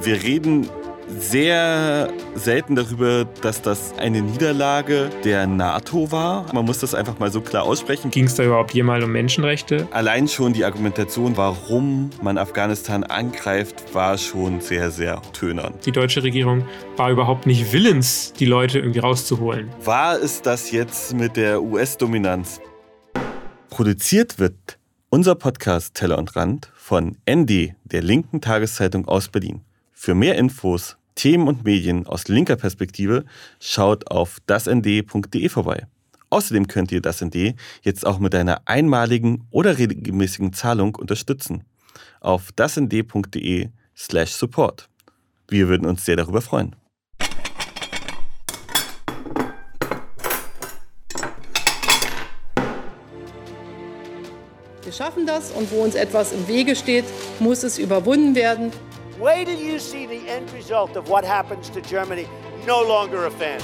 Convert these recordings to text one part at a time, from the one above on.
Wir reden sehr selten darüber, dass das eine Niederlage der NATO war. Man muss das einfach mal so klar aussprechen. Ging es da überhaupt jemals um Menschenrechte? Allein schon die Argumentation, warum man Afghanistan angreift, war schon sehr, sehr tönern. Die deutsche Regierung war überhaupt nicht willens, die Leute irgendwie rauszuholen. War es das jetzt mit der US-Dominanz? Produziert wird unser Podcast Teller und Rand von ND, der linken Tageszeitung aus Berlin. Für mehr Infos, Themen und Medien aus linker Perspektive schaut auf dasnd.de vorbei. Außerdem könnt ihr das ND jetzt auch mit einer einmaligen oder regelmäßigen Zahlung unterstützen. Auf dasnd.de slash support. Wir würden uns sehr darüber freuen. Wir schaffen das und wo uns etwas im Wege steht, muss es überwunden werden. Wait till you see the end result of what happens to Germany. No longer a fan.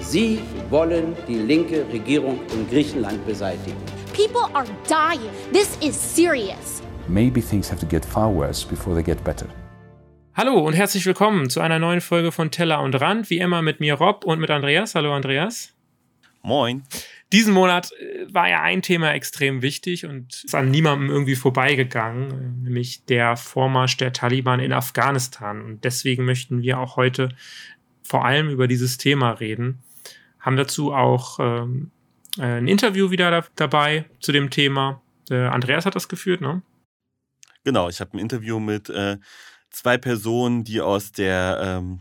Sie wollen die linke Regierung in Griechenland beseitigen. People are dying. This is serious. Maybe things have to get far worse before they get better. Hallo und herzlich willkommen zu einer neuen Folge von Teller und Rand. Wie immer mit mir Rob und mit Andreas. Hallo Andreas. Moin. Diesen Monat äh, war ja ein Thema extrem wichtig und ist an niemandem irgendwie vorbeigegangen, nämlich der Vormarsch der Taliban in Afghanistan. Und deswegen möchten wir auch heute vor allem über dieses Thema reden. Haben dazu auch ähm, äh, ein Interview wieder da, dabei zu dem Thema. Äh, Andreas hat das geführt, ne? Genau, ich habe ein Interview mit äh, zwei Personen, die aus der ähm,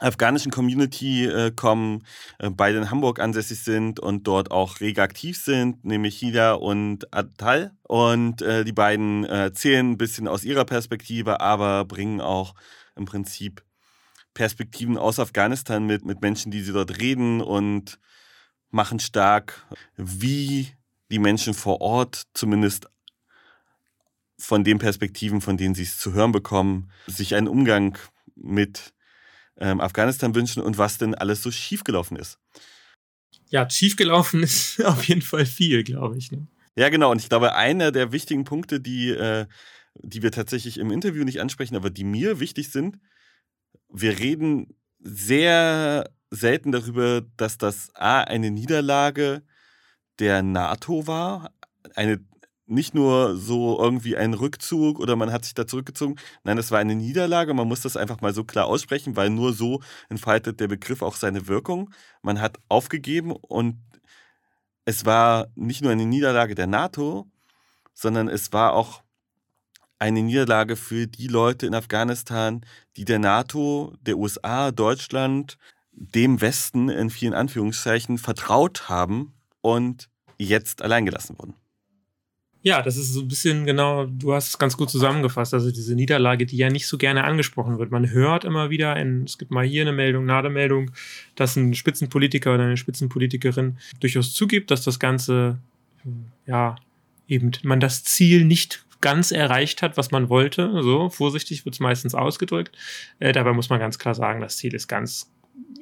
afghanischen Community äh, kommen, äh, beide in Hamburg ansässig sind und dort auch rege aktiv sind, nämlich Hida und Atal. Und äh, die beiden erzählen ein bisschen aus ihrer Perspektive, aber bringen auch im Prinzip Perspektiven aus Afghanistan mit, mit Menschen, die sie dort reden und machen stark, wie die Menschen vor Ort zumindest von den Perspektiven, von denen sie es zu hören bekommen, sich einen Umgang mit ähm, Afghanistan wünschen und was denn alles so schiefgelaufen ist. Ja, schiefgelaufen ist auf jeden Fall viel, glaube ich. Ne? Ja, genau. Und ich glaube, einer der wichtigen Punkte, die, äh, die wir tatsächlich im Interview nicht ansprechen, aber die mir wichtig sind, wir reden sehr selten darüber, dass das A eine Niederlage der NATO war, eine nicht nur so irgendwie ein Rückzug oder man hat sich da zurückgezogen. Nein, es war eine Niederlage. Man muss das einfach mal so klar aussprechen, weil nur so entfaltet der Begriff auch seine Wirkung. Man hat aufgegeben und es war nicht nur eine Niederlage der NATO, sondern es war auch eine Niederlage für die Leute in Afghanistan, die der NATO, der USA, Deutschland, dem Westen in vielen Anführungszeichen vertraut haben und jetzt alleingelassen wurden. Ja, das ist so ein bisschen genau, du hast es ganz gut zusammengefasst. Also diese Niederlage, die ja nicht so gerne angesprochen wird. Man hört immer wieder, in, es gibt mal hier eine Meldung, eine Meldung, dass ein Spitzenpolitiker oder eine Spitzenpolitikerin durchaus zugibt, dass das Ganze, ja, eben man das Ziel nicht ganz erreicht hat, was man wollte. So vorsichtig wird es meistens ausgedrückt. Äh, dabei muss man ganz klar sagen, das Ziel ist ganz,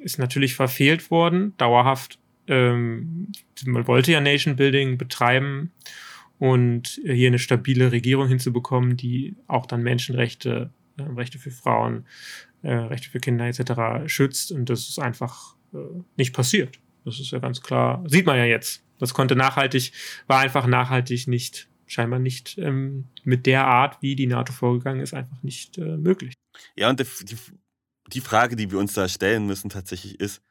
ist natürlich verfehlt worden, dauerhaft. Ähm, man wollte ja Nation Building betreiben und hier eine stabile Regierung hinzubekommen, die auch dann Menschenrechte, äh, Rechte für Frauen, äh, Rechte für Kinder etc. schützt. Und das ist einfach äh, nicht passiert. Das ist ja ganz klar, sieht man ja jetzt. Das konnte nachhaltig, war einfach nachhaltig nicht, scheinbar nicht ähm, mit der Art, wie die NATO vorgegangen ist, einfach nicht äh, möglich. Ja, und die, die Frage, die wir uns da stellen müssen tatsächlich ist,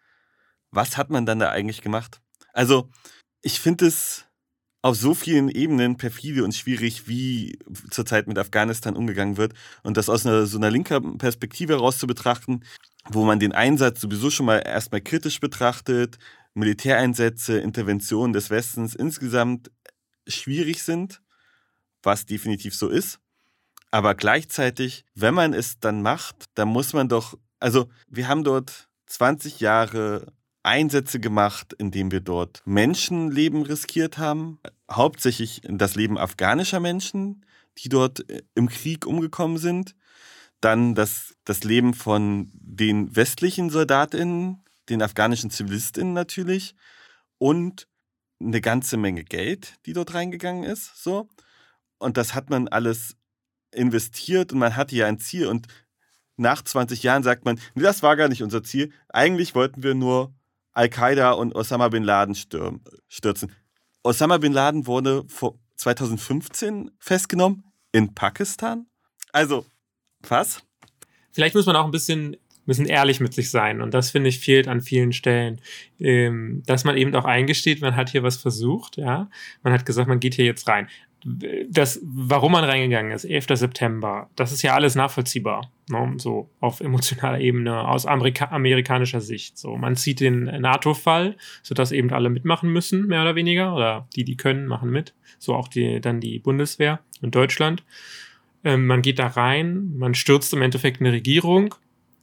was hat man dann da eigentlich gemacht? Also, ich finde es auf so vielen Ebenen perfide und schwierig, wie zurzeit mit Afghanistan umgegangen wird. Und das aus einer so einer linker Perspektive heraus zu betrachten, wo man den Einsatz sowieso schon mal erstmal kritisch betrachtet, Militäreinsätze, Interventionen des Westens insgesamt schwierig sind, was definitiv so ist. Aber gleichzeitig, wenn man es dann macht, dann muss man doch, also wir haben dort 20 Jahre Einsätze gemacht, indem wir dort Menschenleben riskiert haben, hauptsächlich das Leben afghanischer Menschen, die dort äh, im Krieg umgekommen sind, dann das, das Leben von den westlichen Soldatinnen, den afghanischen Zivilistinnen natürlich und eine ganze Menge Geld, die dort reingegangen ist, so. Und das hat man alles investiert und man hatte ja ein Ziel und nach 20 Jahren sagt man, nee, das war gar nicht unser Ziel. Eigentlich wollten wir nur Al-Qaida und Osama bin Laden stürzen. Osama bin Laden wurde vor 2015 festgenommen in Pakistan. Also, was? Vielleicht muss man auch ein bisschen, bisschen ehrlich mit sich sein. Und das, finde ich, fehlt an vielen Stellen. Ähm, dass man eben auch eingesteht, man hat hier was versucht. Ja? Man hat gesagt, man geht hier jetzt rein das, warum man reingegangen ist, 11. September, das ist ja alles nachvollziehbar, ne? so auf emotionaler Ebene, aus Amerika amerikanischer Sicht. So, man zieht den NATO-Fall, sodass eben alle mitmachen müssen, mehr oder weniger, oder die, die können, machen mit. So auch die, dann die Bundeswehr und Deutschland. Ähm, man geht da rein, man stürzt im Endeffekt eine Regierung.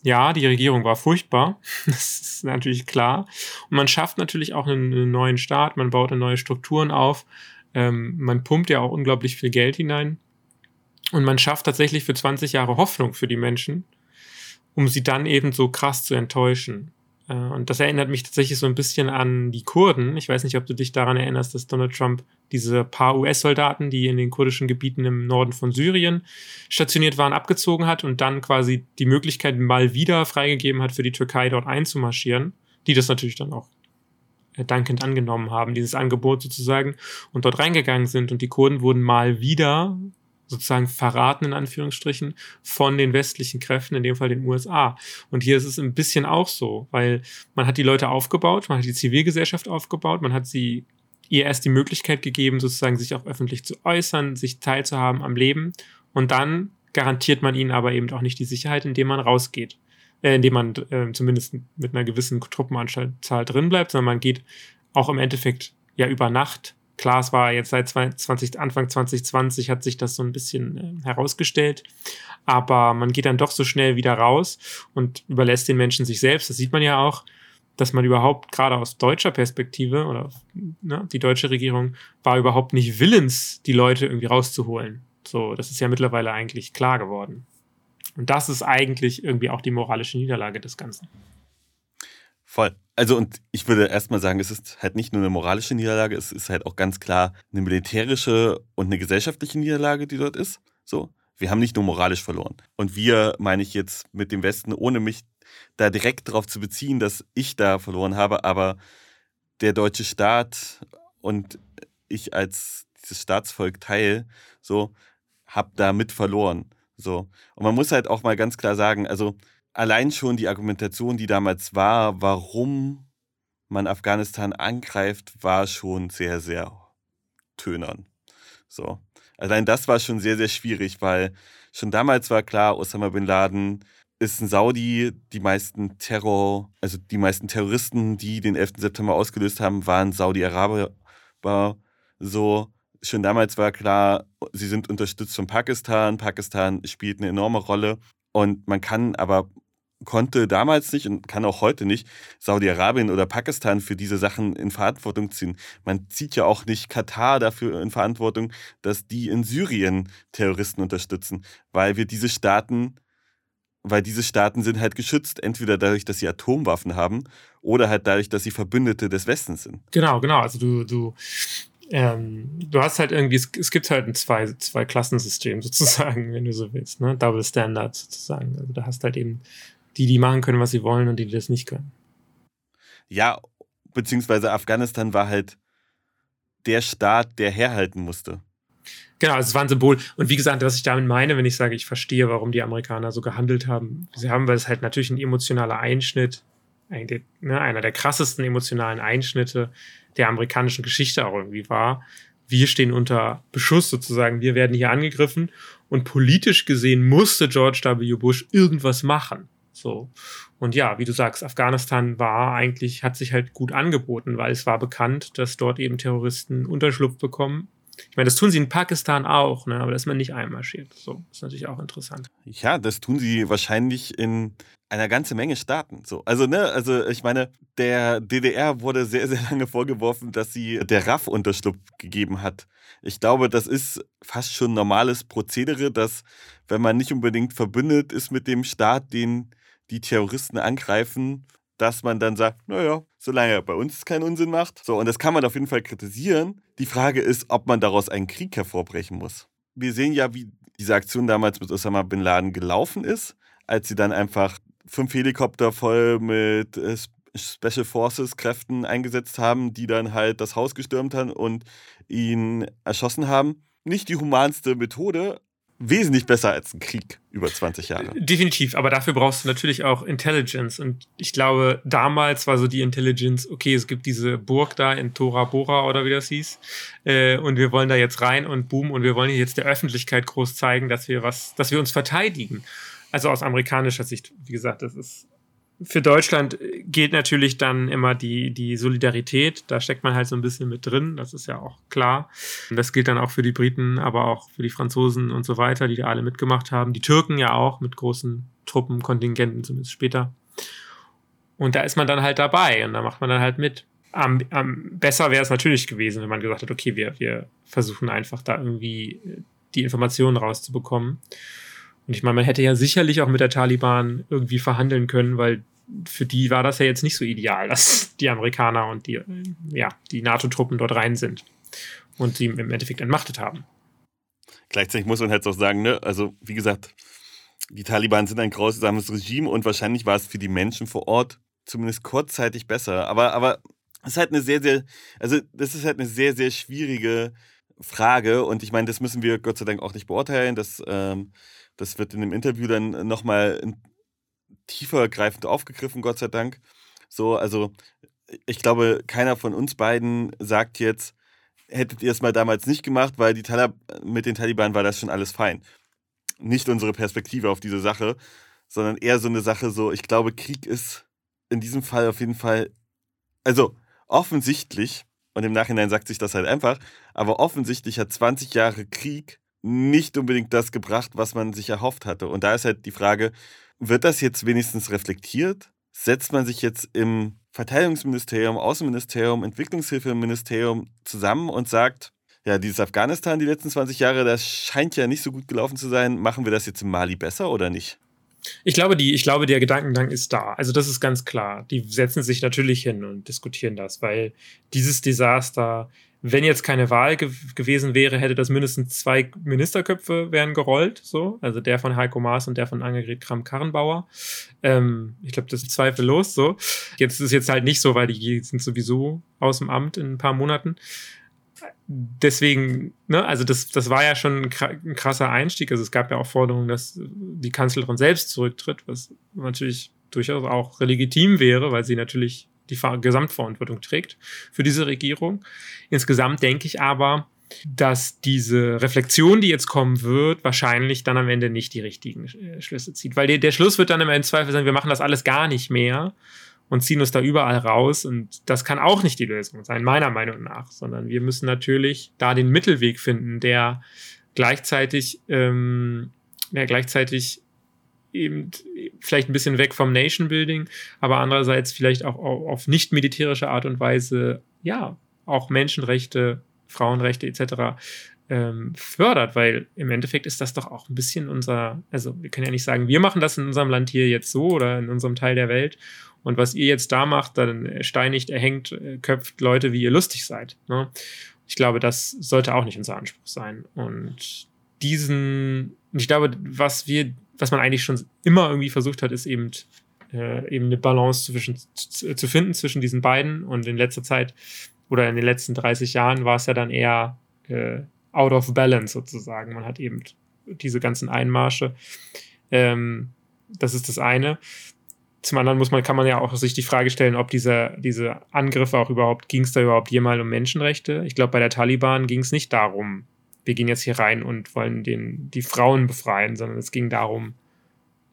Ja, die Regierung war furchtbar, das ist natürlich klar. Und man schafft natürlich auch einen, einen neuen Staat, man baut neue Strukturen auf ähm, man pumpt ja auch unglaublich viel Geld hinein. Und man schafft tatsächlich für 20 Jahre Hoffnung für die Menschen, um sie dann eben so krass zu enttäuschen. Äh, und das erinnert mich tatsächlich so ein bisschen an die Kurden. Ich weiß nicht, ob du dich daran erinnerst, dass Donald Trump diese paar US-Soldaten, die in den kurdischen Gebieten im Norden von Syrien stationiert waren, abgezogen hat und dann quasi die Möglichkeit mal wieder freigegeben hat, für die Türkei dort einzumarschieren, die das natürlich dann auch dankend angenommen haben, dieses Angebot sozusagen, und dort reingegangen sind. Und die Kurden wurden mal wieder sozusagen verraten, in Anführungsstrichen, von den westlichen Kräften, in dem Fall den USA. Und hier ist es ein bisschen auch so, weil man hat die Leute aufgebaut, man hat die Zivilgesellschaft aufgebaut, man hat sie ihr erst die Möglichkeit gegeben, sozusagen sich auch öffentlich zu äußern, sich teilzuhaben am Leben. Und dann garantiert man ihnen aber eben auch nicht die Sicherheit, indem man rausgeht äh, indem man äh, zumindest mit einer gewissen Truppenanzahl drin bleibt, sondern man geht auch im Endeffekt ja über Nacht. Klar, es war jetzt seit 20, Anfang 2020 hat sich das so ein bisschen äh, herausgestellt, aber man geht dann doch so schnell wieder raus und überlässt den Menschen sich selbst. Das sieht man ja auch, dass man überhaupt gerade aus deutscher Perspektive oder ne, die deutsche Regierung war überhaupt nicht willens, die Leute irgendwie rauszuholen. So, das ist ja mittlerweile eigentlich klar geworden. Und das ist eigentlich irgendwie auch die moralische Niederlage des Ganzen. Voll. Also, und ich würde erstmal sagen, es ist halt nicht nur eine moralische Niederlage, es ist halt auch ganz klar eine militärische und eine gesellschaftliche Niederlage, die dort ist. So. Wir haben nicht nur moralisch verloren. Und wir meine ich jetzt mit dem Westen, ohne mich da direkt darauf zu beziehen, dass ich da verloren habe, aber der deutsche Staat und ich als dieses Staatsvolk Teil, so, hab da mit verloren. So. Und man muss halt auch mal ganz klar sagen, also allein schon die Argumentation, die damals war, warum man Afghanistan angreift, war schon sehr, sehr tönern. So. Allein das war schon sehr, sehr schwierig, weil schon damals war klar, Osama bin Laden ist ein Saudi. Die meisten Terror, also die meisten Terroristen, die den 11. September ausgelöst haben, waren Saudi-Araber. So schon damals war klar, sie sind unterstützt von Pakistan. Pakistan spielt eine enorme Rolle. Und man kann aber, konnte damals nicht und kann auch heute nicht Saudi-Arabien oder Pakistan für diese Sachen in Verantwortung ziehen. Man zieht ja auch nicht Katar dafür in Verantwortung, dass die in Syrien Terroristen unterstützen, weil wir diese Staaten weil diese Staaten sind halt geschützt, entweder dadurch, dass sie Atomwaffen haben oder halt dadurch, dass sie Verbündete des Westens sind. Genau, genau. Also du, du ähm, du hast halt irgendwie, es, es, gibt halt ein zwei, zwei Klassensystem sozusagen, wenn du so willst, ne? Double Standard sozusagen. Also du hast halt eben die, die machen können, was sie wollen und die, die das nicht können. Ja, beziehungsweise Afghanistan war halt der Staat, der herhalten musste. Genau, es war ein Symbol. Und wie gesagt, was ich damit meine, wenn ich sage, ich verstehe, warum die Amerikaner so gehandelt haben. Sie haben, weil es halt natürlich ein emotionaler Einschnitt, ein, ne, einer der krassesten emotionalen Einschnitte der amerikanischen Geschichte auch irgendwie war. Wir stehen unter Beschuss sozusagen, wir werden hier angegriffen und politisch gesehen musste George W. Bush irgendwas machen. So. Und ja, wie du sagst, Afghanistan war eigentlich, hat sich halt gut angeboten, weil es war bekannt, dass dort eben Terroristen Unterschlupf bekommen. Ich meine, das tun sie in Pakistan auch, ne? aber da ist man nicht einmarschiert. So, ist natürlich auch interessant. Ja, das tun sie wahrscheinlich in einer ganzen Menge Staaten. So, also, ne, also ich meine, der DDR wurde sehr, sehr lange vorgeworfen, dass sie der RAF Unterschlupf gegeben hat. Ich glaube, das ist fast schon normales Prozedere, dass, wenn man nicht unbedingt verbündet ist mit dem Staat, den die Terroristen angreifen, dass man dann sagt, naja, solange er bei uns keinen Unsinn macht. So, und das kann man auf jeden Fall kritisieren. Die Frage ist, ob man daraus einen Krieg hervorbrechen muss. Wir sehen ja, wie diese Aktion damals mit Osama bin Laden gelaufen ist. als sie dann einfach fünf Helikopter voll mit äh, Special Forces Kräften eingesetzt haben, die dann halt das Haus gestürmt haben und ihn erschossen haben. Nicht die humanste Methode, wesentlich besser als ein Krieg über 20 Jahre. Definitiv, aber dafür brauchst du natürlich auch Intelligence. Und ich glaube, damals war so die Intelligence, okay, es gibt diese Burg da in Tora Bora oder wie das hieß. Äh, und wir wollen da jetzt rein und boom, und wir wollen jetzt der Öffentlichkeit groß zeigen, dass wir was, dass wir uns verteidigen. Also aus amerikanischer Sicht, wie gesagt, das ist für Deutschland gilt natürlich dann immer die, die Solidarität. Da steckt man halt so ein bisschen mit drin. Das ist ja auch klar. Das gilt dann auch für die Briten, aber auch für die Franzosen und so weiter, die da alle mitgemacht haben. Die Türken ja auch mit großen Truppenkontingenten, zumindest später. Und da ist man dann halt dabei und da macht man dann halt mit. Am, am besser wäre es natürlich gewesen, wenn man gesagt hat, okay, wir, wir versuchen einfach da irgendwie die Informationen rauszubekommen. Und ich meine, man hätte ja sicherlich auch mit der Taliban irgendwie verhandeln können, weil für die war das ja jetzt nicht so ideal, dass die Amerikaner und die, ja, die NATO-Truppen dort rein sind und sie im Endeffekt entmachtet haben. Gleichzeitig muss man halt auch sagen, ne, also wie gesagt, die Taliban sind ein grausames Regime und wahrscheinlich war es für die Menschen vor Ort zumindest kurzzeitig besser. Aber, aber es ist halt eine sehr, sehr, also das ist halt eine sehr, sehr schwierige Frage und ich meine, das müssen wir Gott sei Dank auch nicht beurteilen. Das ähm, das wird in dem Interview dann nochmal tiefergreifend aufgegriffen, Gott sei Dank. So, also ich glaube, keiner von uns beiden sagt jetzt, hättet ihr es mal damals nicht gemacht, weil die Talib mit den Taliban war das schon alles fein. Nicht unsere Perspektive auf diese Sache, sondern eher so eine Sache, so, ich glaube, Krieg ist in diesem Fall auf jeden Fall, also offensichtlich, und im Nachhinein sagt sich das halt einfach, aber offensichtlich hat 20 Jahre Krieg nicht unbedingt das gebracht, was man sich erhofft hatte. Und da ist halt die Frage, wird das jetzt wenigstens reflektiert? Setzt man sich jetzt im Verteidigungsministerium, Außenministerium, Entwicklungshilfeministerium zusammen und sagt, ja, dieses Afghanistan die letzten 20 Jahre, das scheint ja nicht so gut gelaufen zu sein. Machen wir das jetzt in Mali besser oder nicht? Ich glaube, die, ich glaube, der Gedankengang ist da. Also, das ist ganz klar. Die setzen sich natürlich hin und diskutieren das, weil dieses Desaster wenn jetzt keine Wahl ge gewesen wäre, hätte das mindestens zwei Ministerköpfe wären gerollt, so. Also der von Heiko Maas und der von Annegret Kramp-Karrenbauer. Ähm, ich glaube, das ist zweifellos so. Jetzt ist es jetzt halt nicht so, weil die sind sowieso aus dem Amt in ein paar Monaten. Deswegen, ne, also das, das war ja schon ein krasser Einstieg. Also es gab ja auch Forderungen, dass die Kanzlerin selbst zurücktritt, was natürlich durchaus auch legitim wäre, weil sie natürlich die Gesamtverantwortung trägt für diese Regierung. Insgesamt denke ich aber, dass diese Reflexion, die jetzt kommen wird, wahrscheinlich dann am Ende nicht die richtigen äh, Schlüsse zieht. Weil der, der Schluss wird dann im Zweifel sein, wir machen das alles gar nicht mehr und ziehen uns da überall raus. Und das kann auch nicht die Lösung sein, meiner Meinung nach, sondern wir müssen natürlich da den Mittelweg finden, der gleichzeitig, ähm, der gleichzeitig eben vielleicht ein bisschen weg vom Nation Building, aber andererseits vielleicht auch auf nicht militärische Art und Weise, ja, auch Menschenrechte, Frauenrechte etc. Ähm, fördert, weil im Endeffekt ist das doch auch ein bisschen unser, also wir können ja nicht sagen, wir machen das in unserem Land hier jetzt so oder in unserem Teil der Welt und was ihr jetzt da macht, dann steinigt, erhängt, äh, köpft Leute, wie ihr lustig seid. Ne? Ich glaube, das sollte auch nicht unser Anspruch sein und diesen, ich glaube, was wir was man eigentlich schon immer irgendwie versucht hat, ist eben, äh, eben eine Balance zwischen, zu, finden zwischen diesen beiden. Und in letzter Zeit oder in den letzten 30 Jahren war es ja dann eher äh, out of balance sozusagen. Man hat eben diese ganzen Einmarsche. Ähm, das ist das eine. Zum anderen muss man, kann man ja auch sich die Frage stellen, ob diese, diese Angriffe auch überhaupt, ging es da überhaupt jemals um Menschenrechte? Ich glaube, bei der Taliban ging es nicht darum, wir gehen jetzt hier rein und wollen den, die Frauen befreien, sondern es ging darum,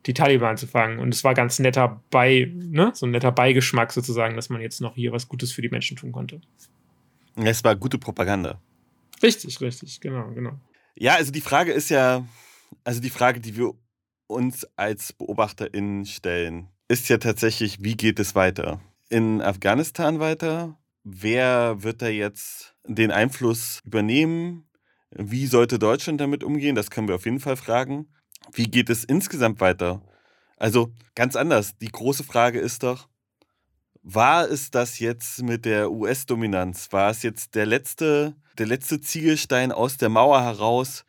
die Taliban zu fangen. Und es war ganz netter Bei, ne? so ein netter Beigeschmack sozusagen, dass man jetzt noch hier was Gutes für die Menschen tun konnte. Es war gute Propaganda. Richtig, richtig, genau, genau. Ja, also die Frage ist ja, also die Frage, die wir uns als BeobachterInnen stellen, ist ja tatsächlich, wie geht es weiter? In Afghanistan weiter? Wer wird da jetzt den Einfluss übernehmen? Wie sollte Deutschland damit umgehen? Das können wir auf jeden Fall fragen. Wie geht es insgesamt weiter? Also ganz anders. Die große Frage ist doch, war es das jetzt mit der US-Dominanz? War es jetzt der letzte, der letzte Ziegelstein aus der Mauer heraus,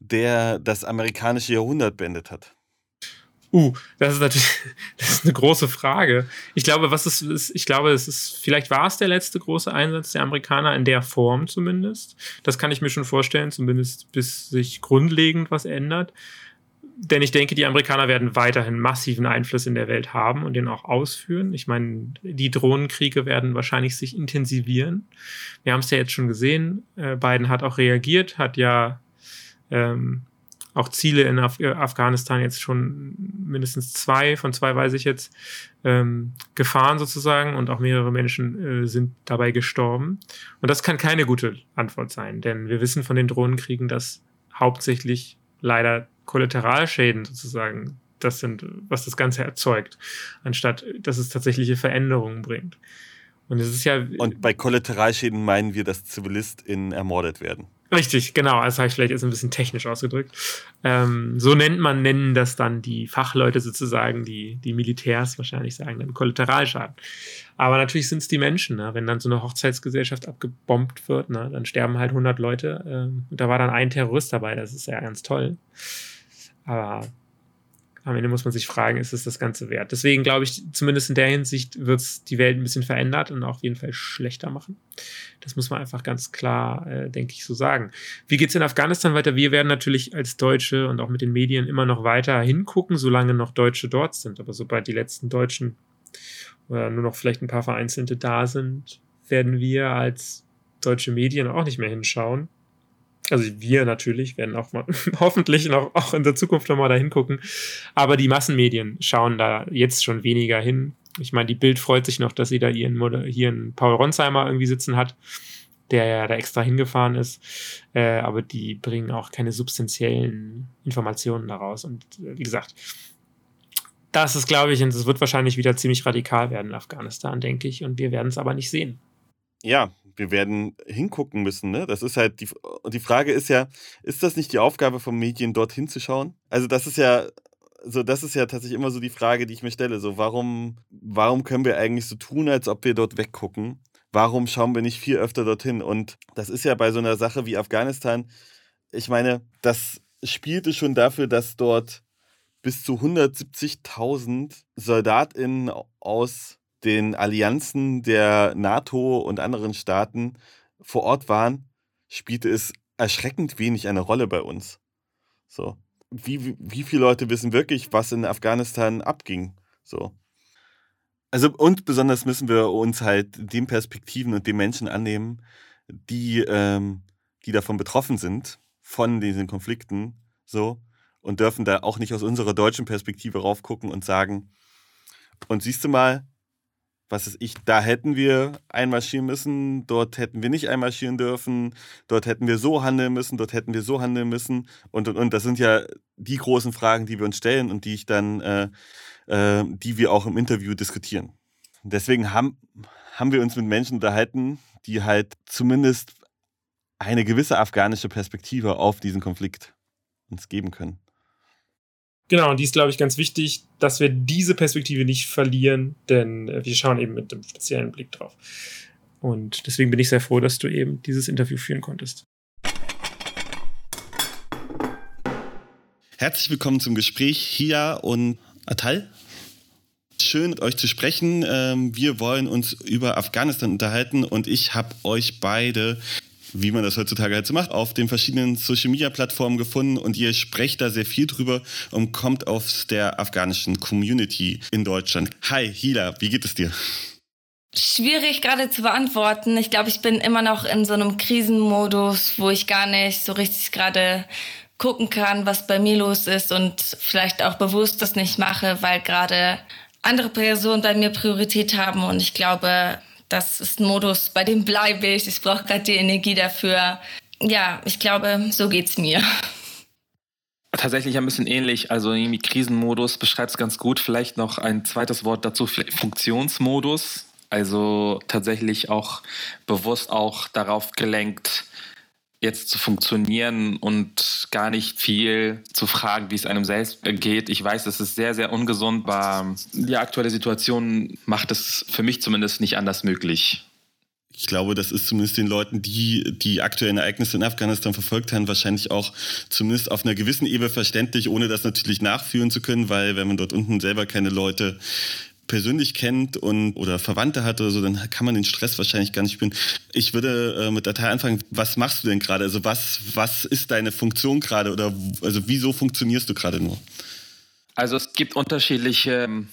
der das amerikanische Jahrhundert beendet hat? Uh, das ist natürlich das ist eine große Frage. Ich glaube, was ist, ist, ich glaube, es ist, vielleicht war es der letzte große Einsatz der Amerikaner in der Form zumindest. Das kann ich mir schon vorstellen, zumindest bis sich grundlegend was ändert. Denn ich denke, die Amerikaner werden weiterhin massiven Einfluss in der Welt haben und den auch ausführen. Ich meine, die Drohnenkriege werden wahrscheinlich sich intensivieren. Wir haben es ja jetzt schon gesehen. Äh, Biden hat auch reagiert, hat ja ähm, auch Ziele in Af äh, Afghanistan jetzt schon mindestens zwei, von zwei weiß ich jetzt, ähm, gefahren sozusagen und auch mehrere Menschen äh, sind dabei gestorben. Und das kann keine gute Antwort sein, denn wir wissen von den Drohnenkriegen, dass hauptsächlich leider Kollateralschäden sozusagen das sind, was das Ganze erzeugt, anstatt dass es tatsächliche Veränderungen bringt. Und es ist ja. Und bei Kollateralschäden meinen wir, dass ZivilistInnen ermordet werden. Richtig, genau. Das habe ich vielleicht jetzt ein bisschen technisch ausgedrückt. Ähm, so nennt man, nennen das dann die Fachleute sozusagen, die, die Militärs wahrscheinlich sagen dann Kollateralschaden. Aber natürlich sind es die Menschen. Ne? Wenn dann so eine Hochzeitsgesellschaft abgebombt wird, ne? dann sterben halt 100 Leute. Ähm, und da war dann ein Terrorist dabei. Das ist ja ganz toll. Aber am Ende muss man sich fragen, ist es das Ganze wert? Deswegen glaube ich, zumindest in der Hinsicht wird es die Welt ein bisschen verändert und auf jeden Fall schlechter machen. Das muss man einfach ganz klar, äh, denke ich, so sagen. Wie geht es in Afghanistan weiter? Wir werden natürlich als Deutsche und auch mit den Medien immer noch weiter hingucken, solange noch Deutsche dort sind. Aber sobald die letzten Deutschen oder nur noch vielleicht ein paar Vereinzelte da sind, werden wir als deutsche Medien auch nicht mehr hinschauen also wir natürlich werden auch mal hoffentlich noch auch in der Zukunft noch mal da hingucken. Aber die Massenmedien schauen da jetzt schon weniger hin. Ich meine, die Bild freut sich noch, dass sie da ihren einen Paul Ronsheimer irgendwie sitzen hat, der ja da extra hingefahren ist. Äh, aber die bringen auch keine substanziellen Informationen daraus. Und äh, wie gesagt, das ist, glaube ich, und es wird wahrscheinlich wieder ziemlich radikal werden in Afghanistan, denke ich. Und wir werden es aber nicht sehen. Ja, wir werden hingucken müssen. Ne? Das ist halt die, die Frage ist ja, ist das nicht die Aufgabe von Medien, dort hinzuschauen? Also das ist ja, so das ist ja tatsächlich immer so die Frage, die ich mir stelle. So warum, warum können wir eigentlich so tun, als ob wir dort weggucken? Warum schauen wir nicht viel öfter dorthin? Und das ist ja bei so einer Sache wie Afghanistan. Ich meine, das spielte schon dafür, dass dort bis zu 170.000 SoldatInnen aus den Allianzen der NATO und anderen Staaten vor Ort waren, spielte es erschreckend wenig eine Rolle bei uns. So. Wie, wie viele Leute wissen wirklich, was in Afghanistan abging? So. Also, und besonders müssen wir uns halt den Perspektiven und den Menschen annehmen, die, ähm, die davon betroffen sind, von diesen Konflikten, so, und dürfen da auch nicht aus unserer deutschen Perspektive raufgucken und sagen, und siehst du mal, was ist ich, da hätten wir einmarschieren müssen, dort hätten wir nicht einmarschieren dürfen, dort hätten wir so handeln müssen, dort hätten wir so handeln müssen und und und. Das sind ja die großen Fragen, die wir uns stellen und die ich dann, äh, äh, die wir auch im Interview diskutieren. Deswegen haben, haben wir uns mit Menschen unterhalten, die halt zumindest eine gewisse afghanische Perspektive auf diesen Konflikt uns geben können. Genau, und die ist, glaube ich, ganz wichtig, dass wir diese Perspektive nicht verlieren, denn äh, wir schauen eben mit einem speziellen Blick drauf. Und deswegen bin ich sehr froh, dass du eben dieses Interview führen konntest. Herzlich willkommen zum Gespräch, Hia und Atal. Schön mit euch zu sprechen. Ähm, wir wollen uns über Afghanistan unterhalten und ich habe euch beide wie man das heutzutage halt so macht, auf den verschiedenen Social-Media-Plattformen gefunden und ihr sprecht da sehr viel drüber und kommt aus der afghanischen Community in Deutschland. Hi, Hila, wie geht es dir? Schwierig gerade zu beantworten. Ich glaube, ich bin immer noch in so einem Krisenmodus, wo ich gar nicht so richtig gerade gucken kann, was bei mir los ist und vielleicht auch bewusst das nicht mache, weil gerade andere Personen bei mir Priorität haben und ich glaube, das ist ein Modus, bei dem bleibe ich. Ich brauche gerade die Energie dafür. Ja, ich glaube, so geht es mir. Tatsächlich ein bisschen ähnlich. Also irgendwie Krisenmodus beschreibt es ganz gut. Vielleicht noch ein zweites Wort dazu, Funktionsmodus. Also tatsächlich auch bewusst auch darauf gelenkt, jetzt zu funktionieren und gar nicht viel zu fragen, wie es einem selbst geht. Ich weiß, es ist sehr, sehr ungesund, aber die aktuelle Situation macht es für mich zumindest nicht anders möglich. Ich glaube, das ist zumindest den Leuten, die die aktuellen Ereignisse in Afghanistan verfolgt haben, wahrscheinlich auch zumindest auf einer gewissen Ebene verständlich, ohne das natürlich nachführen zu können, weil wenn man dort unten selber keine Leute persönlich kennt und oder Verwandte hat oder so, dann kann man den Stress wahrscheinlich gar nicht spüren. Ich würde äh, mit Datei anfangen. Was machst du denn gerade? Also was was ist deine Funktion gerade oder also wieso funktionierst du gerade nur? Also es gibt unterschiedliche ähm,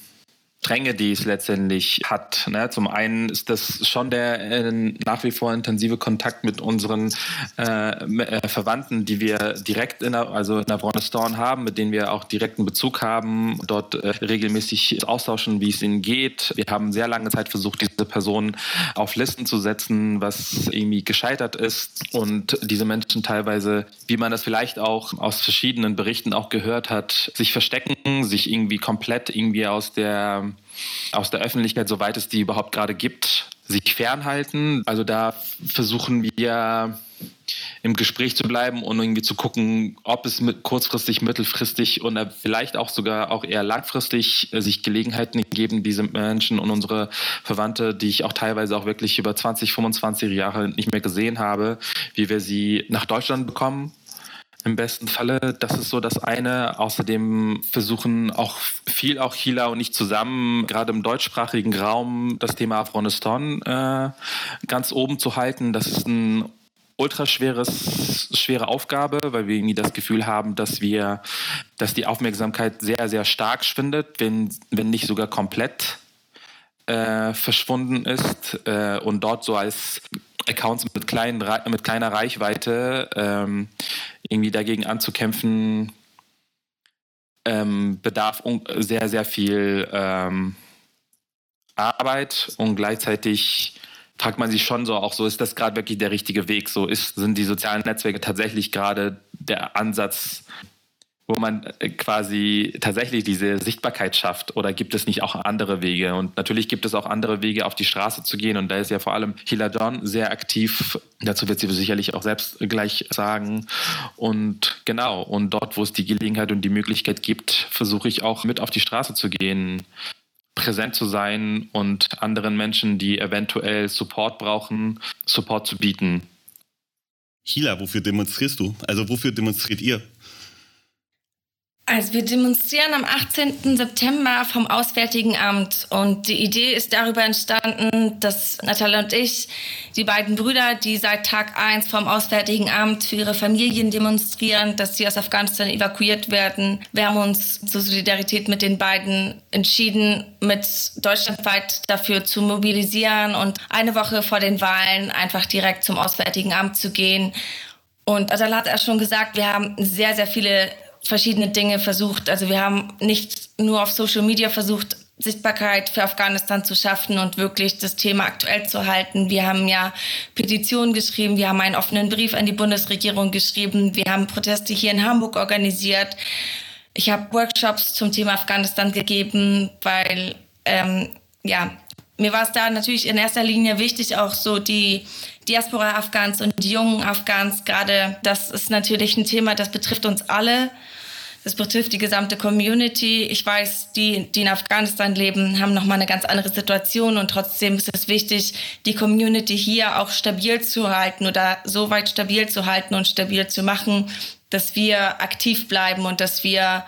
Stränge, die es letztendlich hat. Ne? Zum einen ist das schon der äh, nach wie vor intensive Kontakt mit unseren äh, äh, Verwandten, die wir direkt in, der, also in Afghanistan haben, mit denen wir auch direkten Bezug haben, dort äh, regelmäßig austauschen, wie es ihnen geht. Wir haben sehr lange Zeit versucht, diese Personen auf Listen zu setzen, was irgendwie gescheitert ist und diese Menschen teilweise, wie man das vielleicht auch aus verschiedenen Berichten auch gehört hat, sich verstecken, sich irgendwie komplett irgendwie aus der aus der Öffentlichkeit, soweit es die überhaupt gerade gibt, sich fernhalten. Also da versuchen wir im Gespräch zu bleiben und irgendwie zu gucken, ob es mit kurzfristig, mittelfristig und vielleicht auch sogar auch eher langfristig äh, sich Gelegenheiten geben, diese Menschen und unsere Verwandte, die ich auch teilweise auch wirklich über 20, 25 Jahre nicht mehr gesehen habe, wie wir sie nach Deutschland bekommen im besten Falle. Das ist so das eine. Außerdem versuchen auch viel auch Chila und ich zusammen, gerade im deutschsprachigen Raum, das Thema Afghanistan äh, ganz oben zu halten. Das ist ein ultraschweres, schwere Aufgabe, weil wir irgendwie das Gefühl haben, dass wir, dass die Aufmerksamkeit sehr, sehr stark schwindet, wenn, wenn nicht sogar komplett äh, verschwunden ist äh, und dort so als Accounts mit, kleinen, mit kleiner Reichweite ähm, irgendwie dagegen anzukämpfen, ähm, bedarf sehr, sehr viel ähm, Arbeit und gleichzeitig fragt man sich schon so auch so, ist das gerade wirklich der richtige Weg? So ist, sind die sozialen Netzwerke tatsächlich gerade der Ansatz, wo man äh, quasi tatsächlich diese Sichtbarkeit schafft? Oder gibt es nicht auch andere Wege? Und natürlich gibt es auch andere Wege, auf die Straße zu gehen. Und da ist ja vor allem Hila John sehr aktiv. Dazu wird sie sicherlich auch selbst gleich sagen. Und genau, und dort, wo es die Gelegenheit und die Möglichkeit gibt, versuche ich auch mit auf die Straße zu gehen präsent zu sein und anderen Menschen, die eventuell Support brauchen, Support zu bieten. Hila, wofür demonstrierst du? Also wofür demonstriert ihr? Also wir demonstrieren am 18. September vom Auswärtigen Amt und die Idee ist darüber entstanden, dass Natalia und ich, die beiden Brüder, die seit Tag 1 vom Auswärtigen Amt für ihre Familien demonstrieren, dass sie aus Afghanistan evakuiert werden. Wir haben uns zur Solidarität mit den beiden entschieden, mit deutschlandweit dafür zu mobilisieren und eine Woche vor den Wahlen einfach direkt zum Auswärtigen Amt zu gehen. Und Adala hat ja schon gesagt, wir haben sehr, sehr viele verschiedene Dinge versucht. Also wir haben nicht nur auf Social Media versucht, Sichtbarkeit für Afghanistan zu schaffen und wirklich das Thema aktuell zu halten. Wir haben ja Petitionen geschrieben, wir haben einen offenen Brief an die Bundesregierung geschrieben, wir haben Proteste hier in Hamburg organisiert. Ich habe Workshops zum Thema Afghanistan gegeben, weil ähm, ja mir war es da natürlich in erster Linie wichtig, auch so die Diaspora-Afghans und die jungen Afghans gerade. Das ist natürlich ein Thema, das betrifft uns alle. Das betrifft die gesamte Community. Ich weiß, die, die in Afghanistan leben, haben nochmal eine ganz andere Situation und trotzdem ist es wichtig, die Community hier auch stabil zu halten oder so weit stabil zu halten und stabil zu machen, dass wir aktiv bleiben und dass wir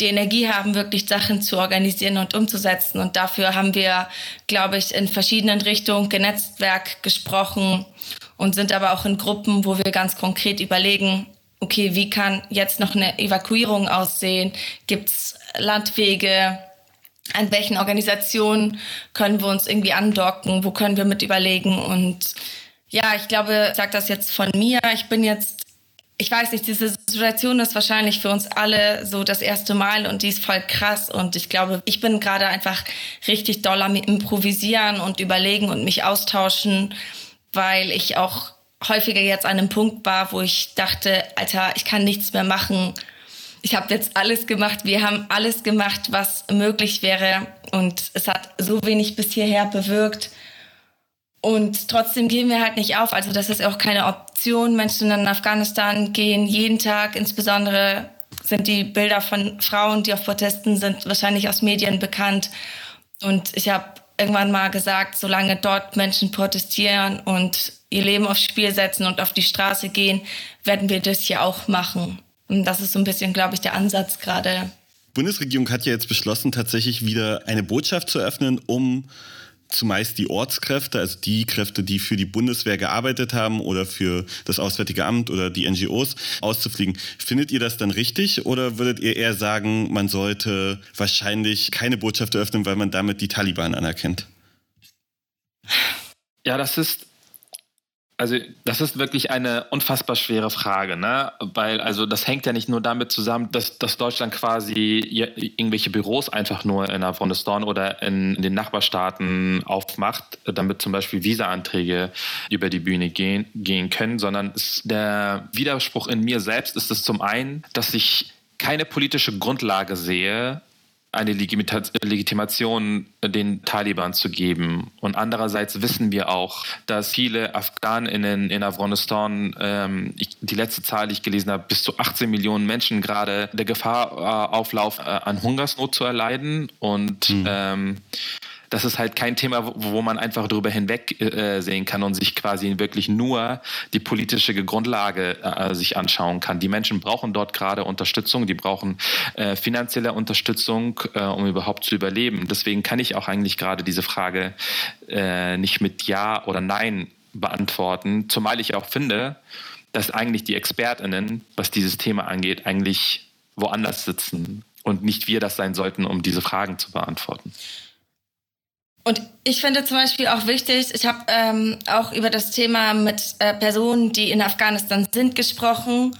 die Energie haben, wirklich Sachen zu organisieren und umzusetzen. Und dafür haben wir, glaube ich, in verschiedenen Richtungen genetzwerk gesprochen und sind aber auch in Gruppen, wo wir ganz konkret überlegen, okay, wie kann jetzt noch eine Evakuierung aussehen? Gibt es Landwege? An welchen Organisationen können wir uns irgendwie andocken? Wo können wir mit überlegen? Und ja, ich glaube, ich sage das jetzt von mir. Ich bin jetzt, ich weiß nicht, diese Situation ist wahrscheinlich für uns alle so das erste Mal und die ist voll krass. Und ich glaube, ich bin gerade einfach richtig doll am Improvisieren und überlegen und mich austauschen, weil ich auch häufiger jetzt an einem Punkt war, wo ich dachte, Alter, ich kann nichts mehr machen. Ich habe jetzt alles gemacht. Wir haben alles gemacht, was möglich wäre. Und es hat so wenig bis hierher bewirkt. Und trotzdem gehen wir halt nicht auf. Also das ist auch keine Option. Menschen in Afghanistan gehen jeden Tag, insbesondere sind die Bilder von Frauen, die auf Protesten sind, wahrscheinlich aus Medien bekannt. Und ich habe irgendwann mal gesagt, solange dort Menschen protestieren und ihr Leben aufs Spiel setzen und auf die Straße gehen, werden wir das hier auch machen. Und das ist so ein bisschen, glaube ich, der Ansatz gerade. Die Bundesregierung hat ja jetzt beschlossen, tatsächlich wieder eine Botschaft zu öffnen, um zumeist die Ortskräfte, also die Kräfte, die für die Bundeswehr gearbeitet haben oder für das Auswärtige Amt oder die NGOs auszufliegen. Findet ihr das dann richtig oder würdet ihr eher sagen, man sollte wahrscheinlich keine Botschaft eröffnen, weil man damit die Taliban anerkennt? Ja, das ist also das ist wirklich eine unfassbar schwere Frage, ne? Weil also das hängt ja nicht nur damit zusammen, dass, dass Deutschland quasi irgendwelche Büros einfach nur in Afghanistan oder in, den Nachbarstaaten aufmacht, damit zum Beispiel Visa-Anträge über die Bühne gehen, gehen können, sondern der Widerspruch in mir selbst ist es zum einen, dass ich keine politische Grundlage sehe, eine Legitimation den Taliban zu geben. Und andererseits wissen wir auch, dass viele Afghaninnen in Afghanistan, ähm, ich, die letzte Zahl, die ich gelesen habe, bis zu 18 Millionen Menschen gerade der Gefahr äh, auflaufen, äh, an Hungersnot zu erleiden. Und mhm. ähm, das ist halt kein Thema, wo man einfach drüber hinweg äh, sehen kann und sich quasi wirklich nur die politische Grundlage äh, sich anschauen kann. Die Menschen brauchen dort gerade Unterstützung, die brauchen äh, finanzielle Unterstützung, äh, um überhaupt zu überleben. Deswegen kann ich auch eigentlich gerade diese Frage äh, nicht mit Ja oder Nein beantworten, zumal ich auch finde, dass eigentlich die ExpertInnen, was dieses Thema angeht, eigentlich woanders sitzen und nicht wir das sein sollten, um diese Fragen zu beantworten. Und ich finde zum Beispiel auch wichtig, ich habe ähm, auch über das Thema mit äh, Personen, die in Afghanistan sind, gesprochen.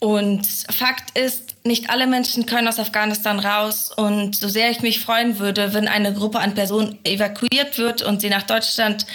Und Fakt ist, nicht alle Menschen können aus Afghanistan raus. Und so sehr ich mich freuen würde, wenn eine Gruppe an Personen evakuiert wird und sie nach Deutschland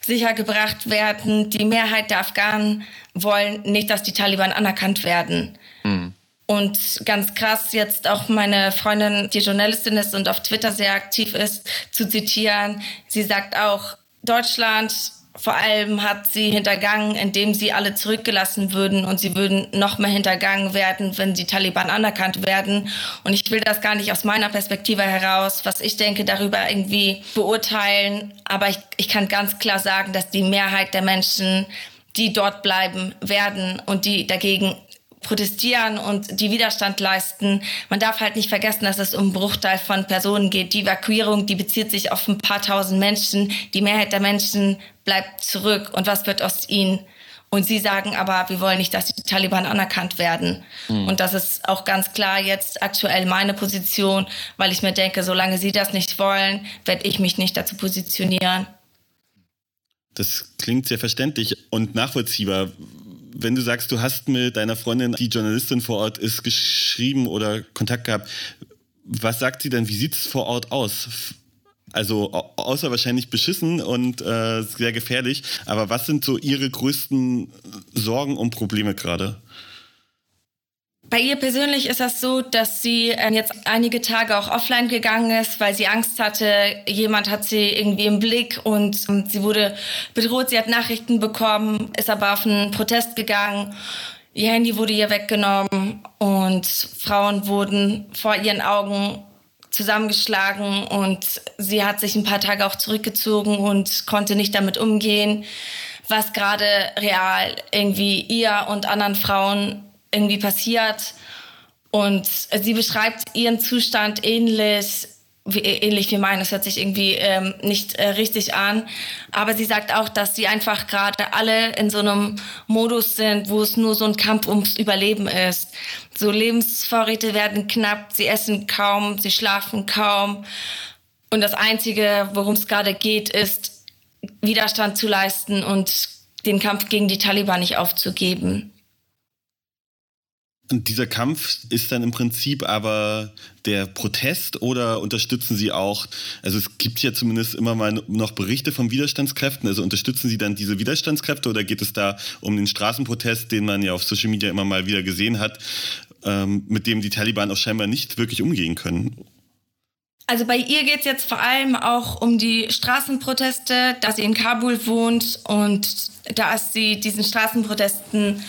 sicher gebracht werden, die Mehrheit der Afghanen wollen nicht, dass die Taliban anerkannt werden. Mhm. Und ganz krass, jetzt auch meine Freundin, die Journalistin ist und auf Twitter sehr aktiv ist, zu zitieren. Sie sagt auch, Deutschland vor allem hat sie hintergangen, indem sie alle zurückgelassen würden und sie würden noch mehr hintergangen werden, wenn die Taliban anerkannt werden. Und ich will das gar nicht aus meiner Perspektive heraus, was ich denke, darüber irgendwie beurteilen. Aber ich, ich kann ganz klar sagen, dass die Mehrheit der Menschen die dort bleiben werden und die dagegen protestieren und die Widerstand leisten. Man darf halt nicht vergessen, dass es um einen Bruchteil von Personen geht. Die Evakuierung, die bezieht sich auf ein paar tausend Menschen. Die Mehrheit der Menschen bleibt zurück. Und was wird aus ihnen? Und sie sagen aber, wir wollen nicht, dass die Taliban anerkannt werden. Mhm. Und das ist auch ganz klar jetzt aktuell meine Position, weil ich mir denke, solange sie das nicht wollen, werde ich mich nicht dazu positionieren. Das klingt sehr verständlich und nachvollziehbar wenn du sagst, du hast mit deiner Freundin, die Journalistin vor Ort ist, geschrieben oder Kontakt gehabt, was sagt sie denn? Wie sieht es vor Ort aus? Also außer wahrscheinlich beschissen und äh, sehr gefährlich. Aber was sind so Ihre größten Sorgen und Probleme gerade? Bei ihr persönlich ist das so, dass sie äh, jetzt einige Tage auch offline gegangen ist, weil sie Angst hatte, jemand hat sie irgendwie im Blick und ähm, sie wurde bedroht. Sie hat Nachrichten bekommen, ist aber auf einen Protest gegangen. Ihr Handy wurde ihr weggenommen und Frauen wurden vor ihren Augen zusammengeschlagen und sie hat sich ein paar Tage auch zurückgezogen und konnte nicht damit umgehen, was gerade real irgendwie ihr und anderen Frauen irgendwie passiert. Und sie beschreibt ihren Zustand ähnlich wie, ähnlich wie meinen. Das hört sich irgendwie ähm, nicht äh, richtig an. Aber sie sagt auch, dass sie einfach gerade alle in so einem Modus sind, wo es nur so ein Kampf ums Überleben ist. So Lebensvorräte werden knapp, sie essen kaum, sie schlafen kaum. Und das Einzige, worum es gerade geht, ist Widerstand zu leisten und den Kampf gegen die Taliban nicht aufzugeben. Und dieser Kampf ist dann im Prinzip aber der Protest oder unterstützen Sie auch, also es gibt ja zumindest immer mal noch Berichte von Widerstandskräften, also unterstützen Sie dann diese Widerstandskräfte oder geht es da um den Straßenprotest, den man ja auf Social Media immer mal wieder gesehen hat, ähm, mit dem die Taliban auch scheinbar nicht wirklich umgehen können? Also bei ihr geht es jetzt vor allem auch um die Straßenproteste, da sie in Kabul wohnt und da sie diesen Straßenprotesten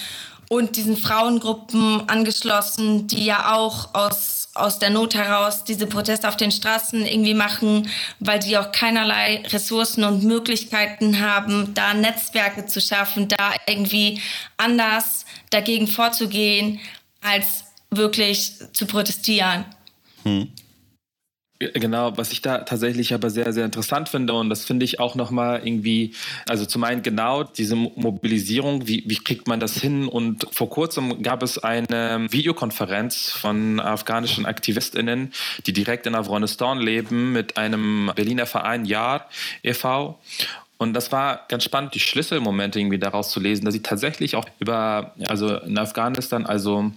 und diesen Frauengruppen angeschlossen, die ja auch aus aus der Not heraus diese Proteste auf den Straßen irgendwie machen, weil sie auch keinerlei Ressourcen und Möglichkeiten haben, da Netzwerke zu schaffen, da irgendwie anders dagegen vorzugehen, als wirklich zu protestieren. Hm. Genau, was ich da tatsächlich aber sehr, sehr interessant finde und das finde ich auch nochmal irgendwie, also zum einen genau diese Mobilisierung, wie, wie kriegt man das hin? Und vor kurzem gab es eine Videokonferenz von afghanischen AktivistInnen, die direkt in Afghanistan leben, mit einem Berliner Verein JAR e.V. Und das war ganz spannend, die Schlüsselmomente irgendwie daraus zu lesen, dass sie tatsächlich auch über, also in Afghanistan, also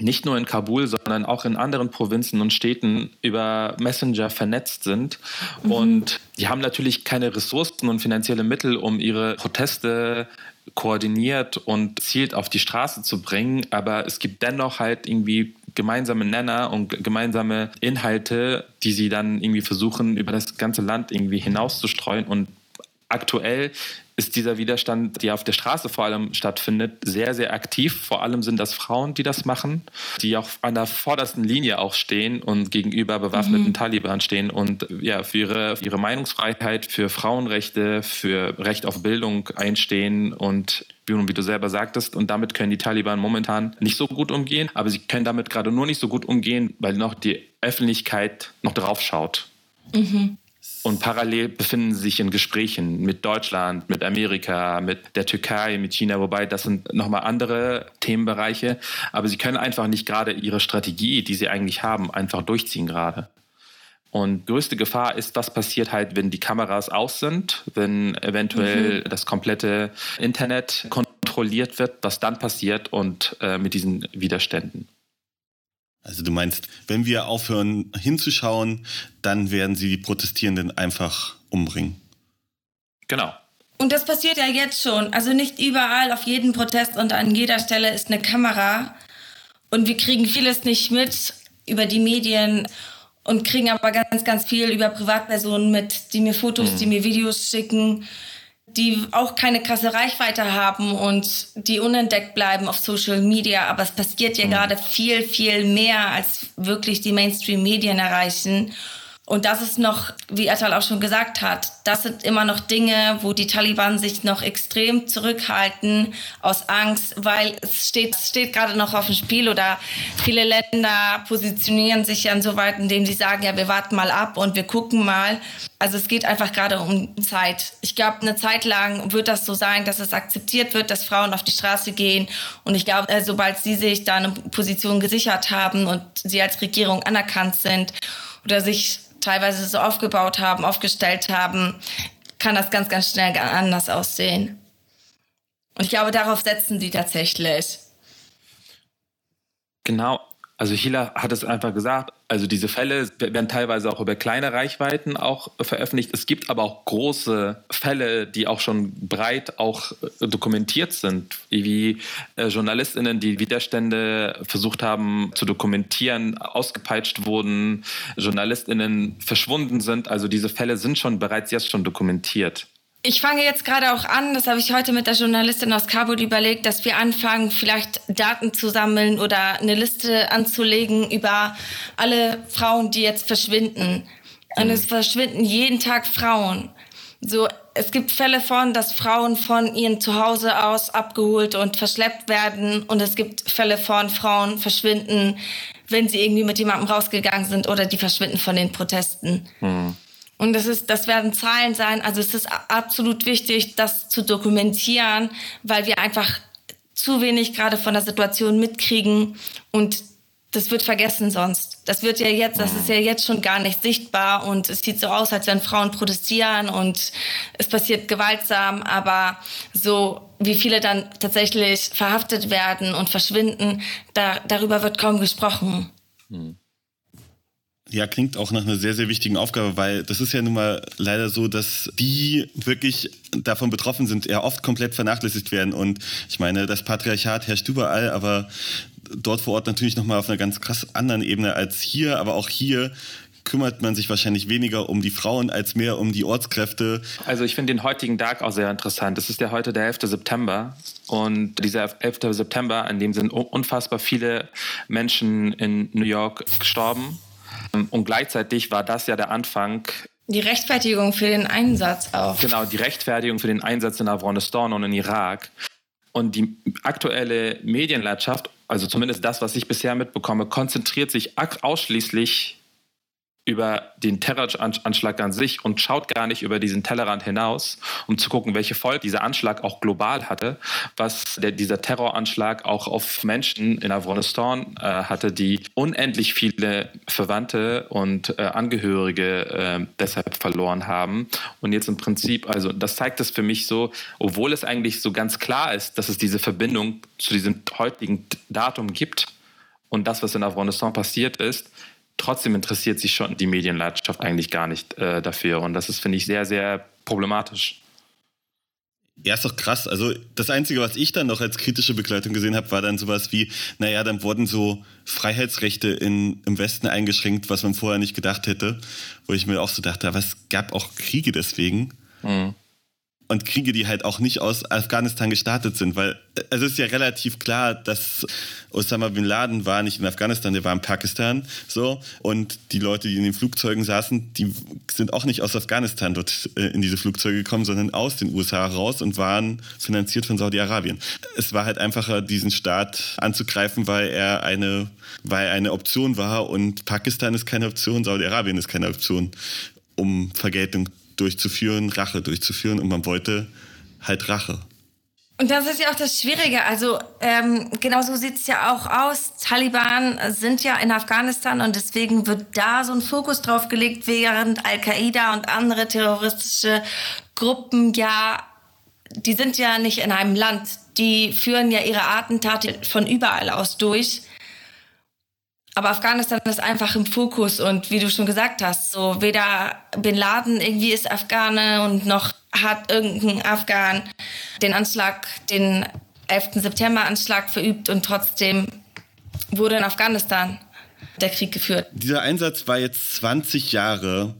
nicht nur in Kabul, sondern auch in anderen Provinzen und Städten über Messenger vernetzt sind. Mhm. Und die haben natürlich keine Ressourcen und finanzielle Mittel, um ihre Proteste koordiniert und zielt auf die Straße zu bringen. Aber es gibt dennoch halt irgendwie gemeinsame Nenner und gemeinsame Inhalte, die sie dann irgendwie versuchen, über das ganze Land irgendwie hinauszustreuen. Und aktuell ist dieser Widerstand, der auf der Straße vor allem stattfindet, sehr, sehr aktiv. Vor allem sind das Frauen, die das machen, die auch an der vordersten Linie auch stehen und gegenüber bewaffneten mhm. Taliban stehen und ja, für ihre, für ihre Meinungsfreiheit, für Frauenrechte, für Recht auf Bildung einstehen und wie du selber sagtest, und damit können die Taliban momentan nicht so gut umgehen, aber sie können damit gerade nur nicht so gut umgehen, weil noch die Öffentlichkeit noch drauf schaut. Mhm. Und parallel befinden sie sich in Gesprächen mit Deutschland, mit Amerika, mit der Türkei, mit China, wobei das sind nochmal andere Themenbereiche. Aber sie können einfach nicht gerade ihre Strategie, die sie eigentlich haben, einfach durchziehen gerade. Und größte Gefahr ist, was passiert halt, wenn die Kameras aus sind, wenn eventuell mhm. das komplette Internet kontrolliert wird, was dann passiert und äh, mit diesen Widerständen. Also du meinst, wenn wir aufhören hinzuschauen, dann werden sie die Protestierenden einfach umbringen. Genau. Und das passiert ja jetzt schon. Also nicht überall auf jedem Protest und an jeder Stelle ist eine Kamera. Und wir kriegen vieles nicht mit über die Medien und kriegen aber ganz, ganz viel über Privatpersonen mit, die mir Fotos, mhm. die mir Videos schicken die auch keine krasse Reichweite haben und die unentdeckt bleiben auf Social Media. Aber es passiert ja mhm. gerade viel, viel mehr, als wirklich die Mainstream-Medien erreichen. Und das ist noch, wie Atal auch schon gesagt hat, das sind immer noch Dinge, wo die Taliban sich noch extrem zurückhalten aus Angst, weil es steht, steht gerade noch auf dem Spiel oder viele Länder positionieren sich ja insoweit, indem sie sagen, ja, wir warten mal ab und wir gucken mal. Also es geht einfach gerade um Zeit. Ich glaube, eine Zeit lang wird das so sein, dass es akzeptiert wird, dass Frauen auf die Straße gehen. Und ich glaube, äh, sobald sie sich da eine Position gesichert haben und sie als Regierung anerkannt sind oder sich teilweise so aufgebaut haben, aufgestellt haben, kann das ganz, ganz schnell anders aussehen. Und ich glaube, darauf setzen sie tatsächlich. Genau. Also Hila hat es einfach gesagt, also diese Fälle werden teilweise auch über kleine Reichweiten auch veröffentlicht. Es gibt aber auch große Fälle, die auch schon breit auch äh, dokumentiert sind, wie äh, Journalistinnen, die Widerstände versucht haben zu dokumentieren, ausgepeitscht wurden, Journalistinnen verschwunden sind. Also diese Fälle sind schon bereits jetzt schon dokumentiert. Ich fange jetzt gerade auch an, das habe ich heute mit der Journalistin aus Kabul überlegt, dass wir anfangen, vielleicht Daten zu sammeln oder eine Liste anzulegen über alle Frauen, die jetzt verschwinden. Und es verschwinden jeden Tag Frauen. So, es gibt Fälle von, dass Frauen von ihrem Zuhause aus abgeholt und verschleppt werden. Und es gibt Fälle von Frauen verschwinden, wenn sie irgendwie mit jemandem rausgegangen sind oder die verschwinden von den Protesten. Mhm. Und das ist, das werden Zahlen sein. Also es ist absolut wichtig, das zu dokumentieren, weil wir einfach zu wenig gerade von der Situation mitkriegen und das wird vergessen sonst. Das wird ja jetzt, das ist ja jetzt schon gar nicht sichtbar und es sieht so aus, als wenn Frauen protestieren und es passiert gewaltsam, aber so wie viele dann tatsächlich verhaftet werden und verschwinden, da, darüber wird kaum gesprochen. Hm. Ja, klingt auch nach einer sehr, sehr wichtigen Aufgabe, weil das ist ja nun mal leider so, dass die wirklich davon betroffen sind, ja oft komplett vernachlässigt werden. Und ich meine, das Patriarchat herrscht überall, aber dort vor Ort natürlich nochmal auf einer ganz krass anderen Ebene als hier. Aber auch hier kümmert man sich wahrscheinlich weniger um die Frauen als mehr um die Ortskräfte. Also ich finde den heutigen Tag auch sehr interessant. Es ist ja heute der 11. September und dieser 11. September, an dem sind unfassbar viele Menschen in New York gestorben. Und gleichzeitig war das ja der Anfang die Rechtfertigung für den Einsatz auch. Genau, die Rechtfertigung für den Einsatz in Afghanistan und in Irak. Und die aktuelle Medienlandschaft, also zumindest das, was ich bisher mitbekomme, konzentriert sich ausschließlich über den Terroranschlag an sich und schaut gar nicht über diesen Tellerrand hinaus, um zu gucken, welche Folge dieser Anschlag auch global hatte, was der, dieser Terroranschlag auch auf Menschen in Afghanistan äh, hatte, die unendlich viele Verwandte und äh, Angehörige äh, deshalb verloren haben. Und jetzt im Prinzip, also das zeigt es für mich so, obwohl es eigentlich so ganz klar ist, dass es diese Verbindung zu diesem heutigen Datum gibt und das, was in Afghanistan passiert ist, trotzdem interessiert sich schon die Medienlandschaft eigentlich gar nicht äh, dafür. Und das ist, finde ich, sehr, sehr problematisch. Ja, ist doch krass. Also das Einzige, was ich dann noch als kritische Begleitung gesehen habe, war dann sowas wie, naja, dann wurden so Freiheitsrechte in, im Westen eingeschränkt, was man vorher nicht gedacht hätte. Wo ich mir auch so dachte, aber es gab auch Kriege deswegen. Mhm und Kriege, die halt auch nicht aus Afghanistan gestartet sind, weil äh, es ist ja relativ klar, dass Osama bin Laden war nicht in Afghanistan, der war in Pakistan, so und die Leute, die in den Flugzeugen saßen, die sind auch nicht aus Afghanistan dort äh, in diese Flugzeuge gekommen, sondern aus den USA raus und waren finanziert von Saudi-Arabien. Es war halt einfacher, diesen Staat anzugreifen, weil er eine, weil eine Option war und Pakistan ist keine Option, Saudi-Arabien ist keine Option, um Vergeltung durchzuführen, Rache durchzuführen und man wollte halt Rache. Und das ist ja auch das Schwierige. Also ähm, genau so sieht es ja auch aus. Taliban sind ja in Afghanistan und deswegen wird da so ein Fokus drauf gelegt, während Al-Qaida und andere terroristische Gruppen ja, die sind ja nicht in einem Land. Die führen ja ihre Attentate von überall aus durch. Aber Afghanistan ist einfach im Fokus und wie du schon gesagt hast, so weder Bin Laden irgendwie ist Afghane und noch hat irgendein Afghan den Anschlag, den 11. September-Anschlag verübt und trotzdem wurde in Afghanistan der Krieg geführt. Dieser Einsatz war jetzt 20 Jahre.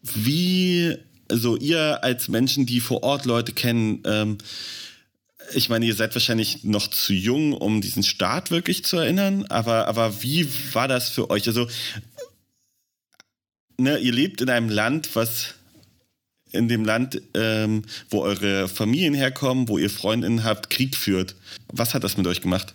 Wie, also ihr als Menschen, die vor Ort Leute kennen, ähm, ich meine, ihr seid wahrscheinlich noch zu jung, um diesen Start wirklich zu erinnern, aber, aber wie war das für euch? Also, ne, ihr lebt in einem Land, was in dem Land, ähm, wo eure Familien herkommen, wo ihr Freundinnen habt, Krieg führt. Was hat das mit euch gemacht?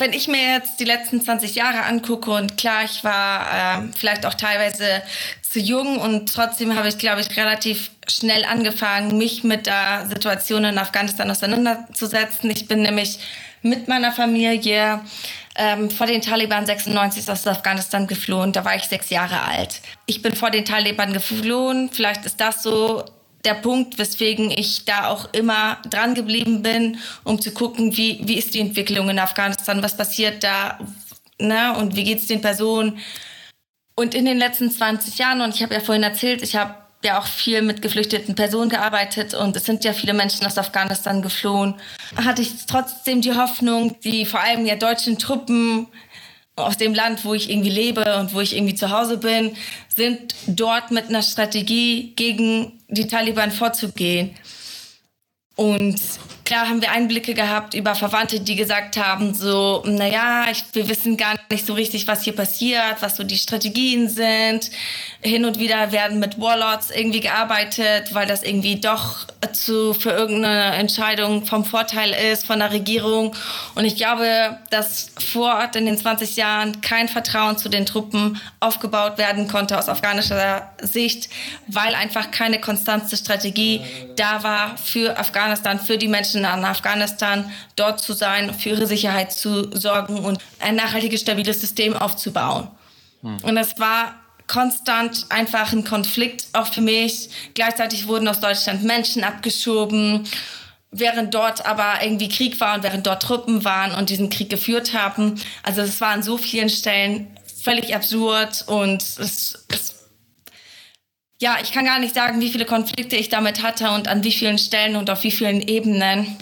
Wenn ich mir jetzt die letzten 20 Jahre angucke und klar, ich war äh, vielleicht auch teilweise zu jung und trotzdem habe ich, glaube ich, relativ schnell angefangen, mich mit der Situation in Afghanistan auseinanderzusetzen. Ich bin nämlich mit meiner Familie ähm, vor den Taliban 96 aus Afghanistan geflohen. Da war ich sechs Jahre alt. Ich bin vor den Taliban geflohen. Vielleicht ist das so der Punkt, weswegen ich da auch immer dran geblieben bin, um zu gucken, wie, wie ist die Entwicklung in Afghanistan, was passiert da ne? und wie geht es den Personen. Und in den letzten 20 Jahren, und ich habe ja vorhin erzählt, ich habe ja auch viel mit geflüchteten Personen gearbeitet und es sind ja viele Menschen aus Afghanistan geflohen, hatte ich trotzdem die Hoffnung, die vor allem ja deutschen Truppen aus dem Land, wo ich irgendwie lebe und wo ich irgendwie zu Hause bin, sind dort mit einer Strategie gegen die Taliban vorzugehen. Und klar haben wir Einblicke gehabt über Verwandte, die gesagt haben, so, naja, ich, wir wissen gar nicht so richtig, was hier passiert, was so die Strategien sind. Hin und wieder werden mit Warlords irgendwie gearbeitet, weil das irgendwie doch zu, für irgendeine Entscheidung vom Vorteil ist von der Regierung. Und ich glaube, dass vor Ort in den 20 Jahren kein Vertrauen zu den Truppen aufgebaut werden konnte aus afghanischer Sicht, weil einfach keine konstante Strategie da war für Afghanistan, für die Menschen Menschen an Afghanistan, dort zu sein, für ihre Sicherheit zu sorgen und ein nachhaltiges, stabiles System aufzubauen. Hm. Und es war konstant einfach ein Konflikt, auch für mich. Gleichzeitig wurden aus Deutschland Menschen abgeschoben, während dort aber irgendwie Krieg war und während dort Truppen waren und diesen Krieg geführt haben. Also es war an so vielen Stellen völlig absurd und es, es ja, ich kann gar nicht sagen, wie viele Konflikte ich damit hatte und an wie vielen Stellen und auf wie vielen Ebenen.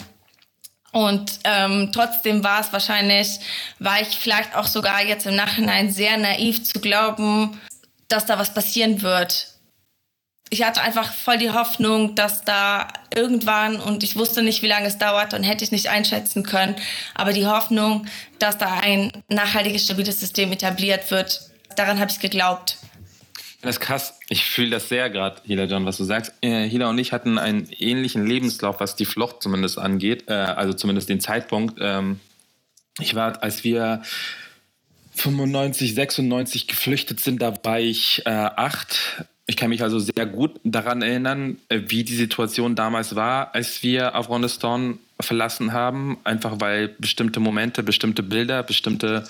Und ähm, trotzdem war es wahrscheinlich, war ich vielleicht auch sogar jetzt im Nachhinein sehr naiv zu glauben, dass da was passieren wird. Ich hatte einfach voll die Hoffnung, dass da irgendwann, und ich wusste nicht, wie lange es dauert und hätte ich nicht einschätzen können, aber die Hoffnung, dass da ein nachhaltiges, stabiles System etabliert wird, daran habe ich geglaubt. Das ist krass. Ich fühle das sehr gerade, Hila John, was du sagst. Äh, Hila und ich hatten einen ähnlichen Lebenslauf, was die Flucht zumindest angeht, äh, also zumindest den Zeitpunkt. Ähm, ich war, als wir 95, 96 geflüchtet sind, da war ich äh, acht. Ich kann mich also sehr gut daran erinnern, äh, wie die Situation damals war, als wir Afghanistan verlassen haben, einfach weil bestimmte Momente, bestimmte Bilder, bestimmte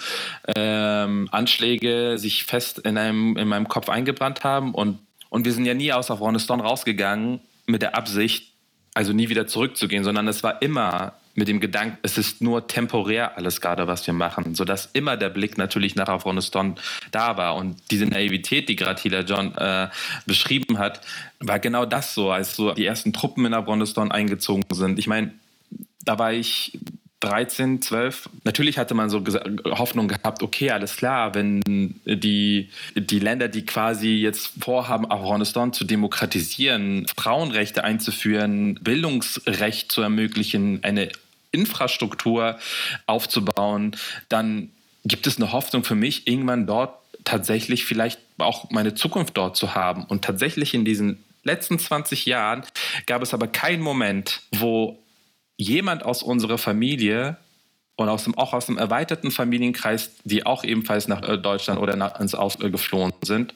ähm, Anschläge sich fest in, einem, in meinem Kopf eingebrannt haben. Und, und wir sind ja nie aus Afghanistan rausgegangen mit der Absicht, also nie wieder zurückzugehen, sondern es war immer mit dem Gedanken, es ist nur temporär alles gerade, was wir machen, sodass immer der Blick natürlich nach Afghanistan da war. Und diese Naivität, die gerade Hila John äh, beschrieben hat, war genau das so, als so die ersten Truppen in Afghanistan eingezogen sind. Ich meine, da war ich 13, 12. Natürlich hatte man so Hoffnung gehabt, okay, alles klar, wenn die, die Länder, die quasi jetzt vorhaben, Afghanistan zu demokratisieren, Frauenrechte einzuführen, Bildungsrecht zu ermöglichen, eine Infrastruktur aufzubauen, dann gibt es eine Hoffnung für mich, irgendwann dort tatsächlich vielleicht auch meine Zukunft dort zu haben. Und tatsächlich in diesen letzten 20 Jahren gab es aber keinen Moment, wo jemand aus unserer Familie und aus dem, auch aus dem erweiterten Familienkreis, die auch ebenfalls nach äh, Deutschland oder nach, ins Ausland geflohen sind,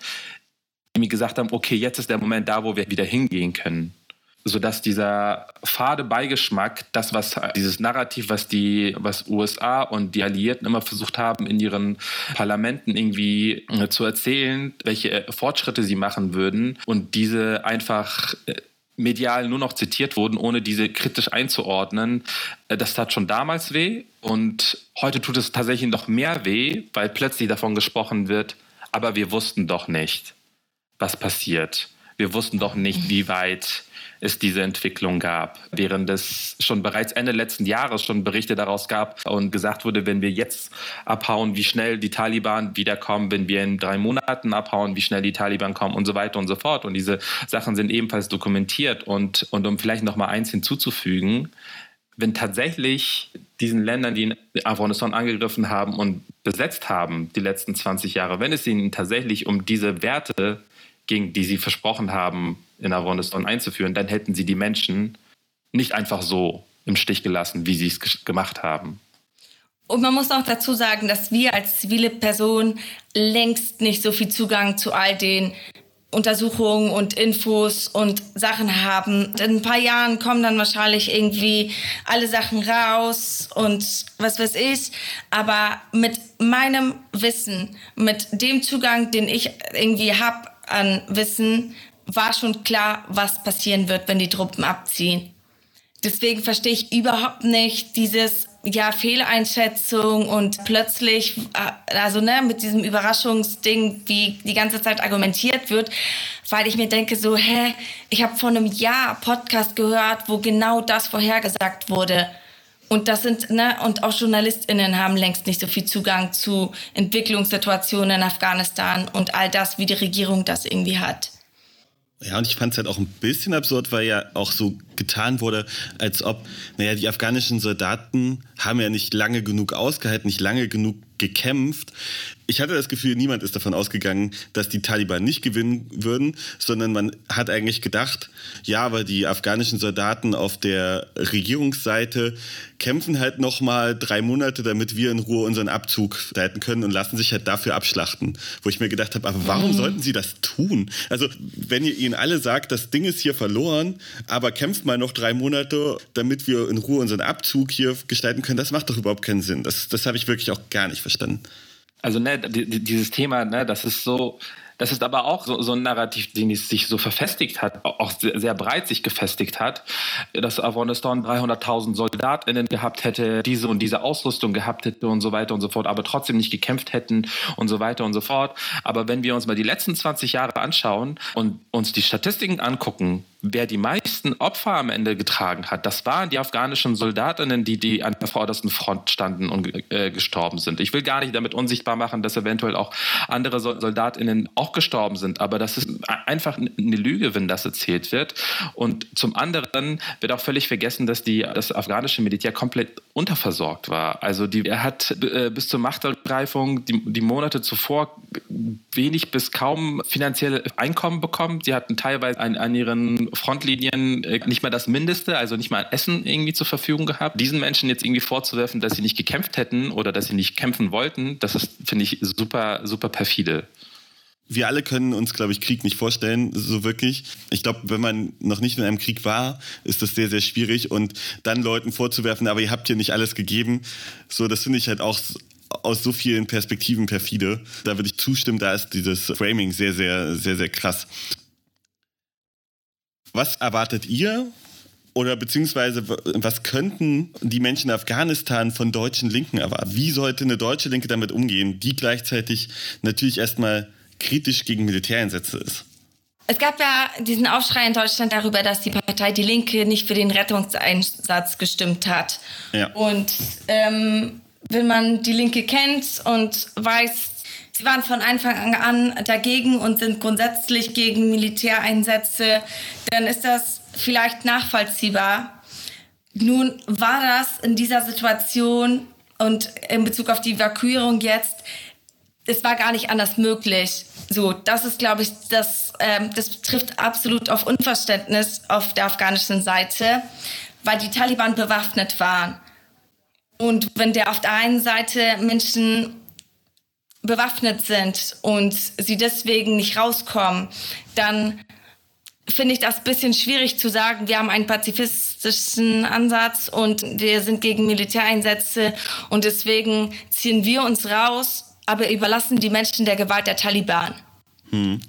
die mir gesagt haben, okay, jetzt ist der Moment da, wo wir wieder hingehen können. Sodass dieser fade Beigeschmack, das, was dieses Narrativ, was die, was USA und die Alliierten immer versucht haben, in ihren Parlamenten irgendwie äh, zu erzählen, welche Fortschritte sie machen würden und diese einfach äh, medial nur noch zitiert wurden, ohne diese kritisch einzuordnen. Äh, das tat schon damals weh und heute tut es tatsächlich noch mehr weh, weil plötzlich davon gesprochen wird, aber wir wussten doch nicht, was passiert. Wir wussten doch nicht, wie weit es diese Entwicklung gab. Während es schon bereits Ende letzten Jahres schon Berichte daraus gab und gesagt wurde, wenn wir jetzt abhauen, wie schnell die Taliban wiederkommen, wenn wir in drei Monaten abhauen, wie schnell die Taliban kommen und so weiter und so fort. Und diese Sachen sind ebenfalls dokumentiert. Und, und um vielleicht noch mal eins hinzuzufügen, wenn tatsächlich diesen Ländern, die Afghanistan angegriffen haben und besetzt haben, die letzten 20 Jahre, wenn es ihnen tatsächlich um diese Werte ging, die sie versprochen haben, in Afghanistan einzuführen, dann hätten sie die Menschen nicht einfach so im Stich gelassen, wie sie es gemacht haben. Und man muss auch dazu sagen, dass wir als zivile Person längst nicht so viel Zugang zu all den Untersuchungen und Infos und Sachen haben. In ein paar Jahren kommen dann wahrscheinlich irgendwie alle Sachen raus und was weiß ich. Aber mit meinem Wissen, mit dem Zugang, den ich irgendwie habe an Wissen, war schon klar, was passieren wird, wenn die Truppen abziehen. Deswegen verstehe ich überhaupt nicht dieses ja Fehleinschätzung und plötzlich äh, also ne mit diesem Überraschungsding, wie die ganze Zeit argumentiert wird, weil ich mir denke so, hä, ich habe vor einem Jahr Podcast gehört, wo genau das vorhergesagt wurde. Und das sind, ne, und auch JournalistInnen haben längst nicht so viel Zugang zu Entwicklungssituationen in Afghanistan und all das, wie die Regierung das irgendwie hat. Ja, und ich fand es halt auch ein bisschen absurd, weil ja auch so getan wurde, als ob, naja, die afghanischen Soldaten haben ja nicht lange genug ausgehalten, nicht lange genug gekämpft. Ich hatte das Gefühl, niemand ist davon ausgegangen, dass die Taliban nicht gewinnen würden, sondern man hat eigentlich gedacht, ja, aber die afghanischen Soldaten auf der Regierungsseite kämpfen halt noch mal drei Monate, damit wir in Ruhe unseren Abzug leiten können und lassen sich halt dafür abschlachten. Wo ich mir gedacht habe, aber warum mhm. sollten sie das tun? Also wenn ihr ihnen alle sagt, das Ding ist hier verloren, aber kämpft mal noch drei Monate, damit wir in Ruhe unseren Abzug hier gestalten können, das macht doch überhaupt keinen Sinn. Das, das habe ich wirklich auch gar nicht verstanden. Also ne, dieses Thema, ne, das ist so, Das ist aber auch so, so ein Narrativ, den es sich so verfestigt hat, auch sehr, sehr breit sich gefestigt hat, dass Afghanistan 300.000 SoldatInnen gehabt hätte, diese und diese Ausrüstung gehabt hätte und so weiter und so fort, aber trotzdem nicht gekämpft hätten und so weiter und so fort. Aber wenn wir uns mal die letzten 20 Jahre anschauen und uns die Statistiken angucken, wer die meisten Opfer am Ende getragen hat, das waren die afghanischen Soldatinnen, die, die an der vordersten Front standen und äh, gestorben sind. Ich will gar nicht damit unsichtbar machen, dass eventuell auch andere Soldatinnen auch gestorben sind, aber das ist einfach eine Lüge, wenn das erzählt wird. Und zum anderen wird auch völlig vergessen, dass die, das afghanische Militär komplett unterversorgt war. Also die, er hat äh, bis zur Machtergreifung die, die Monate zuvor wenig bis kaum finanzielle Einkommen bekommen. Sie hatten teilweise an, an ihren Frontlinien äh, nicht mal das Mindeste, also nicht mal Essen irgendwie zur Verfügung gehabt. Diesen Menschen jetzt irgendwie vorzuwerfen, dass sie nicht gekämpft hätten oder dass sie nicht kämpfen wollten, das ist, finde ich, super, super perfide wir alle können uns, glaube ich, Krieg nicht vorstellen, so wirklich. Ich glaube, wenn man noch nicht in einem Krieg war, ist das sehr, sehr schwierig. Und dann Leuten vorzuwerfen, aber ihr habt hier nicht alles gegeben, so, das finde ich halt auch aus so vielen Perspektiven perfide. Da würde ich zustimmen, da ist dieses Framing sehr, sehr, sehr, sehr krass. Was erwartet ihr oder beziehungsweise was könnten die Menschen in Afghanistan von deutschen Linken erwarten? Wie sollte eine deutsche Linke damit umgehen, die gleichzeitig natürlich erstmal kritisch gegen Militäreinsätze ist? Es gab ja diesen Aufschrei in Deutschland darüber, dass die Partei Die Linke nicht für den Rettungseinsatz gestimmt hat. Ja. Und ähm, wenn man die Linke kennt und weiß, Sie waren von Anfang an dagegen und sind grundsätzlich gegen Militäreinsätze. Dann ist das vielleicht nachvollziehbar. Nun war das in dieser Situation und in Bezug auf die Evakuierung jetzt, es war gar nicht anders möglich. So, das ist, glaube ich, das, ähm, das trifft absolut auf Unverständnis auf der afghanischen Seite, weil die Taliban bewaffnet waren. Und wenn der auf der einen Seite Menschen bewaffnet sind und sie deswegen nicht rauskommen, dann finde ich das ein bisschen schwierig zu sagen, wir haben einen pazifistischen Ansatz und wir sind gegen Militäreinsätze und deswegen ziehen wir uns raus, aber überlassen die Menschen der Gewalt der Taliban. Hm.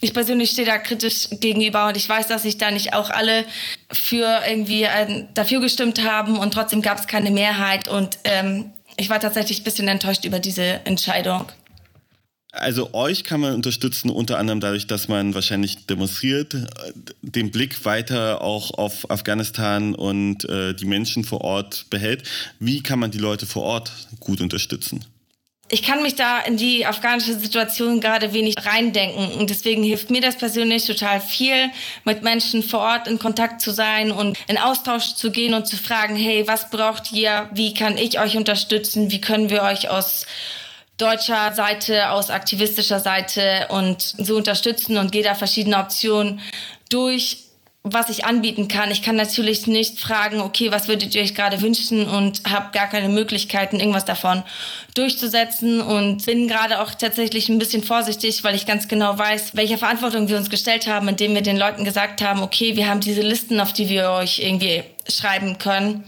Ich persönlich stehe da kritisch gegenüber und ich weiß, dass sich da nicht auch alle für irgendwie äh, dafür gestimmt haben und trotzdem gab es keine Mehrheit und ähm, ich war tatsächlich ein bisschen enttäuscht über diese Entscheidung. Also euch kann man unterstützen, unter anderem dadurch, dass man wahrscheinlich demonstriert, den Blick weiter auch auf Afghanistan und äh, die Menschen vor Ort behält. Wie kann man die Leute vor Ort gut unterstützen? Ich kann mich da in die afghanische Situation gerade wenig reindenken und deswegen hilft mir das persönlich total viel, mit Menschen vor Ort in Kontakt zu sein und in Austausch zu gehen und zu fragen, hey, was braucht ihr? Wie kann ich euch unterstützen? Wie können wir euch aus deutscher Seite, aus aktivistischer Seite und so unterstützen und gehe da verschiedene Optionen durch, was ich anbieten kann. Ich kann natürlich nicht fragen, okay, was würdet ihr euch gerade wünschen und habe gar keine Möglichkeiten, irgendwas davon durchzusetzen und bin gerade auch tatsächlich ein bisschen vorsichtig, weil ich ganz genau weiß, welche Verantwortung wir uns gestellt haben, indem wir den Leuten gesagt haben, okay, wir haben diese Listen, auf die wir euch irgendwie schreiben können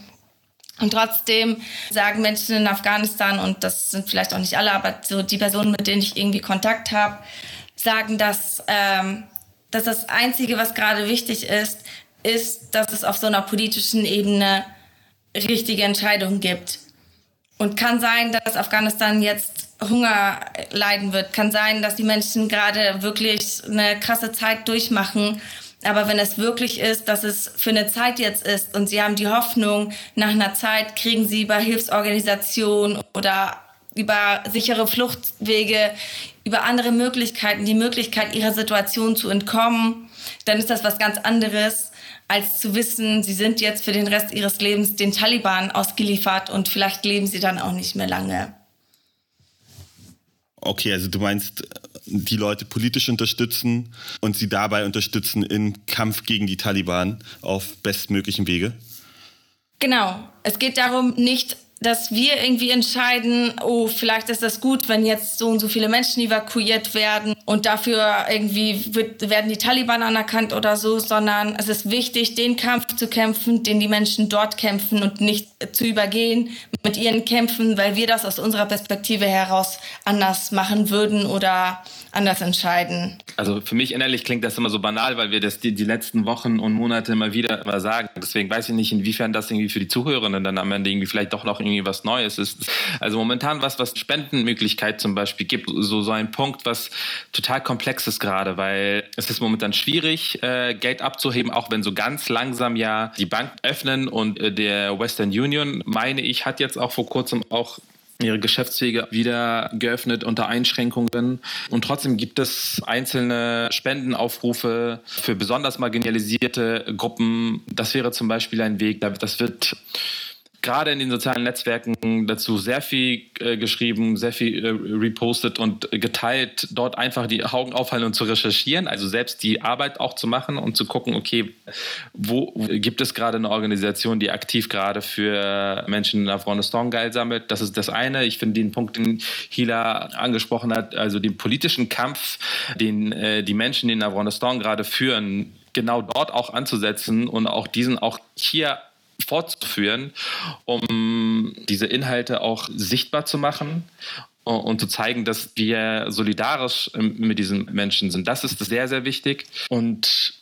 und trotzdem sagen Menschen in Afghanistan, und das sind vielleicht auch nicht alle, aber so die Personen, mit denen ich irgendwie Kontakt habe, sagen, dass, ähm, dass das Einzige, was gerade wichtig ist, ist, dass es auf so einer politischen Ebene richtige Entscheidungen gibt. Und kann sein, dass Afghanistan jetzt Hunger leiden wird. Kann sein, dass die Menschen gerade wirklich eine krasse Zeit durchmachen aber wenn es wirklich ist, dass es für eine Zeit jetzt ist und Sie haben die Hoffnung, nach einer Zeit kriegen Sie über Hilfsorganisationen oder über sichere Fluchtwege, über andere Möglichkeiten, die Möglichkeit, ihrer Situation zu entkommen, dann ist das was ganz anderes, als zu wissen, sie sind jetzt für den Rest ihres Lebens den Taliban ausgeliefert und vielleicht leben sie dann auch nicht mehr lange. Okay, also du meinst, die Leute politisch unterstützen und sie dabei unterstützen im Kampf gegen die Taliban auf bestmöglichen Wege? Genau. Es geht darum, nicht dass wir irgendwie entscheiden, oh, vielleicht ist das gut, wenn jetzt so und so viele Menschen evakuiert werden und dafür irgendwie wird, werden die Taliban anerkannt oder so, sondern es ist wichtig, den Kampf zu kämpfen, den die Menschen dort kämpfen und nicht zu übergehen mit ihren Kämpfen, weil wir das aus unserer Perspektive heraus anders machen würden oder anders entscheiden. Also für mich innerlich klingt das immer so banal, weil wir das die, die letzten Wochen und Monate immer wieder immer sagen. Deswegen weiß ich nicht, inwiefern das irgendwie für die Zuhörenden dann am Ende irgendwie vielleicht doch noch irgendwie was Neues ist. Also momentan was, was Spendenmöglichkeit zum Beispiel gibt, so, so ein Punkt, was total komplex ist gerade, weil es ist momentan schwierig, äh, Geld abzuheben, auch wenn so ganz langsam ja die Bank öffnen und äh, der Western Union, meine ich, hat jetzt auch vor kurzem auch ihre Geschäftswege wieder geöffnet unter Einschränkungen. Und trotzdem gibt es einzelne Spendenaufrufe für besonders marginalisierte Gruppen. Das wäre zum Beispiel ein Weg. Das wird gerade in den sozialen Netzwerken dazu sehr viel äh, geschrieben, sehr viel äh, repostet und geteilt, dort einfach die Augen aufhalten und zu recherchieren, also selbst die Arbeit auch zu machen und zu gucken, okay, wo gibt es gerade eine Organisation, die aktiv gerade für Menschen in Afghanistan Geld sammelt. Das ist das eine. Ich finde den Punkt, den Hila angesprochen hat, also den politischen Kampf, den äh, die Menschen in Afghanistan gerade führen, genau dort auch anzusetzen und auch diesen auch hier fortzuführen, um diese Inhalte auch sichtbar zu machen und zu zeigen, dass wir solidarisch ähm, mit diesen Menschen sind. Das ist sehr, sehr wichtig. Und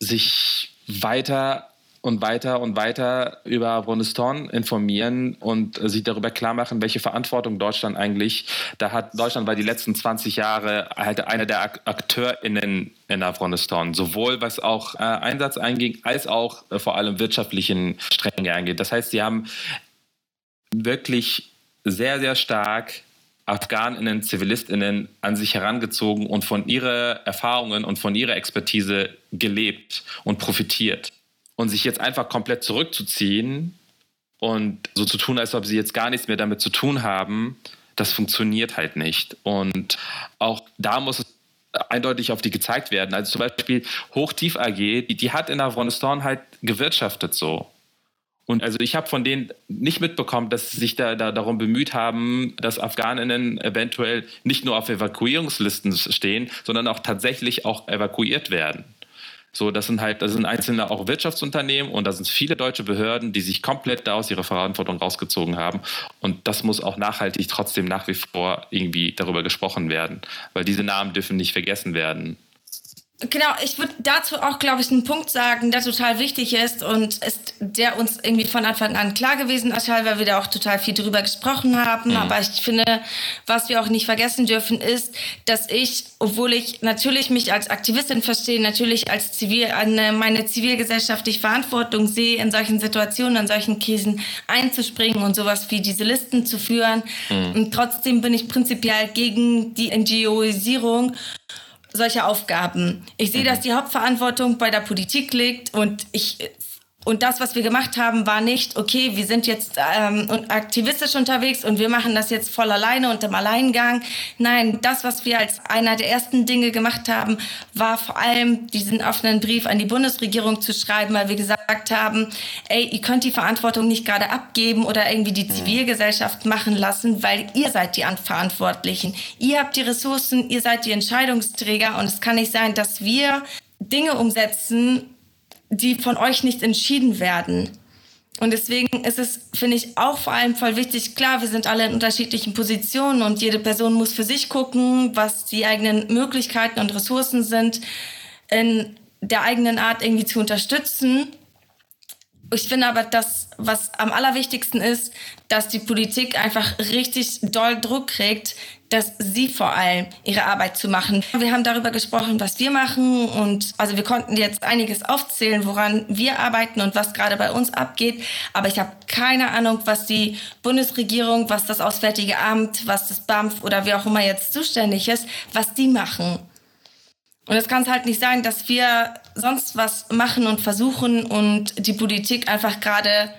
sich weiter und weiter und weiter über Afghanistan informieren und sich darüber klar machen, welche Verantwortung Deutschland eigentlich da hat. Deutschland war die letzten 20 Jahre halt einer der AkteurInnen in Afghanistan, sowohl was auch äh, Einsatz einging, als auch äh, vor allem wirtschaftlichen Stränge angeht. Das heißt, sie haben wirklich sehr, sehr stark Afghaninnen, Zivilistinnen an sich herangezogen und von ihren Erfahrungen und von ihrer Expertise gelebt und profitiert. Und sich jetzt einfach komplett zurückzuziehen und so zu tun, als ob sie jetzt gar nichts mehr damit zu tun haben, das funktioniert halt nicht. Und auch da muss es eindeutig auf die gezeigt werden. Also zum Beispiel Hochtief AG, die, die hat in Afghanistan halt gewirtschaftet so. Und also ich habe von denen nicht mitbekommen, dass sie sich da, da darum bemüht haben, dass Afghaninnen eventuell nicht nur auf Evakuierungslisten stehen, sondern auch tatsächlich auch evakuiert werden. So, das sind halt, das sind einzelne auch Wirtschaftsunternehmen und da sind viele deutsche Behörden, die sich komplett da aus ihrer Verantwortung rausgezogen haben. Und das muss auch nachhaltig trotzdem nach wie vor irgendwie darüber gesprochen werden, weil diese Namen dürfen nicht vergessen werden. Genau, ich würde dazu auch, glaube ich, einen Punkt sagen, der total wichtig ist und ist der uns irgendwie von Anfang an klar gewesen ist, weil wir da auch total viel drüber gesprochen haben. Mhm. Aber ich finde, was wir auch nicht vergessen dürfen, ist, dass ich, obwohl ich natürlich mich als Aktivistin verstehe, natürlich als Zivil, an meine zivilgesellschaftliche Verantwortung sehe, in solchen Situationen, in solchen Krisen einzuspringen und sowas wie diese Listen zu führen. Mhm. Und trotzdem bin ich prinzipiell gegen die NGOisierung solche Aufgaben. Ich sehe, mhm. dass die Hauptverantwortung bei der Politik liegt und ich und das, was wir gemacht haben, war nicht, okay, wir sind jetzt ähm, aktivistisch unterwegs und wir machen das jetzt voll alleine und im Alleingang. Nein, das, was wir als einer der ersten Dinge gemacht haben, war vor allem diesen offenen Brief an die Bundesregierung zu schreiben, weil wir gesagt haben, ey, ihr könnt die Verantwortung nicht gerade abgeben oder irgendwie die Zivilgesellschaft machen lassen, weil ihr seid die Verantwortlichen. Ihr habt die Ressourcen, ihr seid die Entscheidungsträger und es kann nicht sein, dass wir Dinge umsetzen, die von euch nicht entschieden werden. Und deswegen ist es, finde ich, auch vor allem voll wichtig, klar, wir sind alle in unterschiedlichen Positionen und jede Person muss für sich gucken, was die eigenen Möglichkeiten und Ressourcen sind, in der eigenen Art irgendwie zu unterstützen. Ich finde aber, das, was am allerwichtigsten ist, dass die Politik einfach richtig doll Druck kriegt, dass sie vor allem ihre Arbeit zu machen. Wir haben darüber gesprochen, was wir machen und also wir konnten jetzt einiges aufzählen, woran wir arbeiten und was gerade bei uns abgeht. Aber ich habe keine Ahnung, was die Bundesregierung, was das Auswärtige Amt, was das BAMF oder wer auch immer jetzt zuständig ist, was die machen. Und es kann halt nicht sein, dass wir sonst was machen und versuchen und die Politik einfach gerade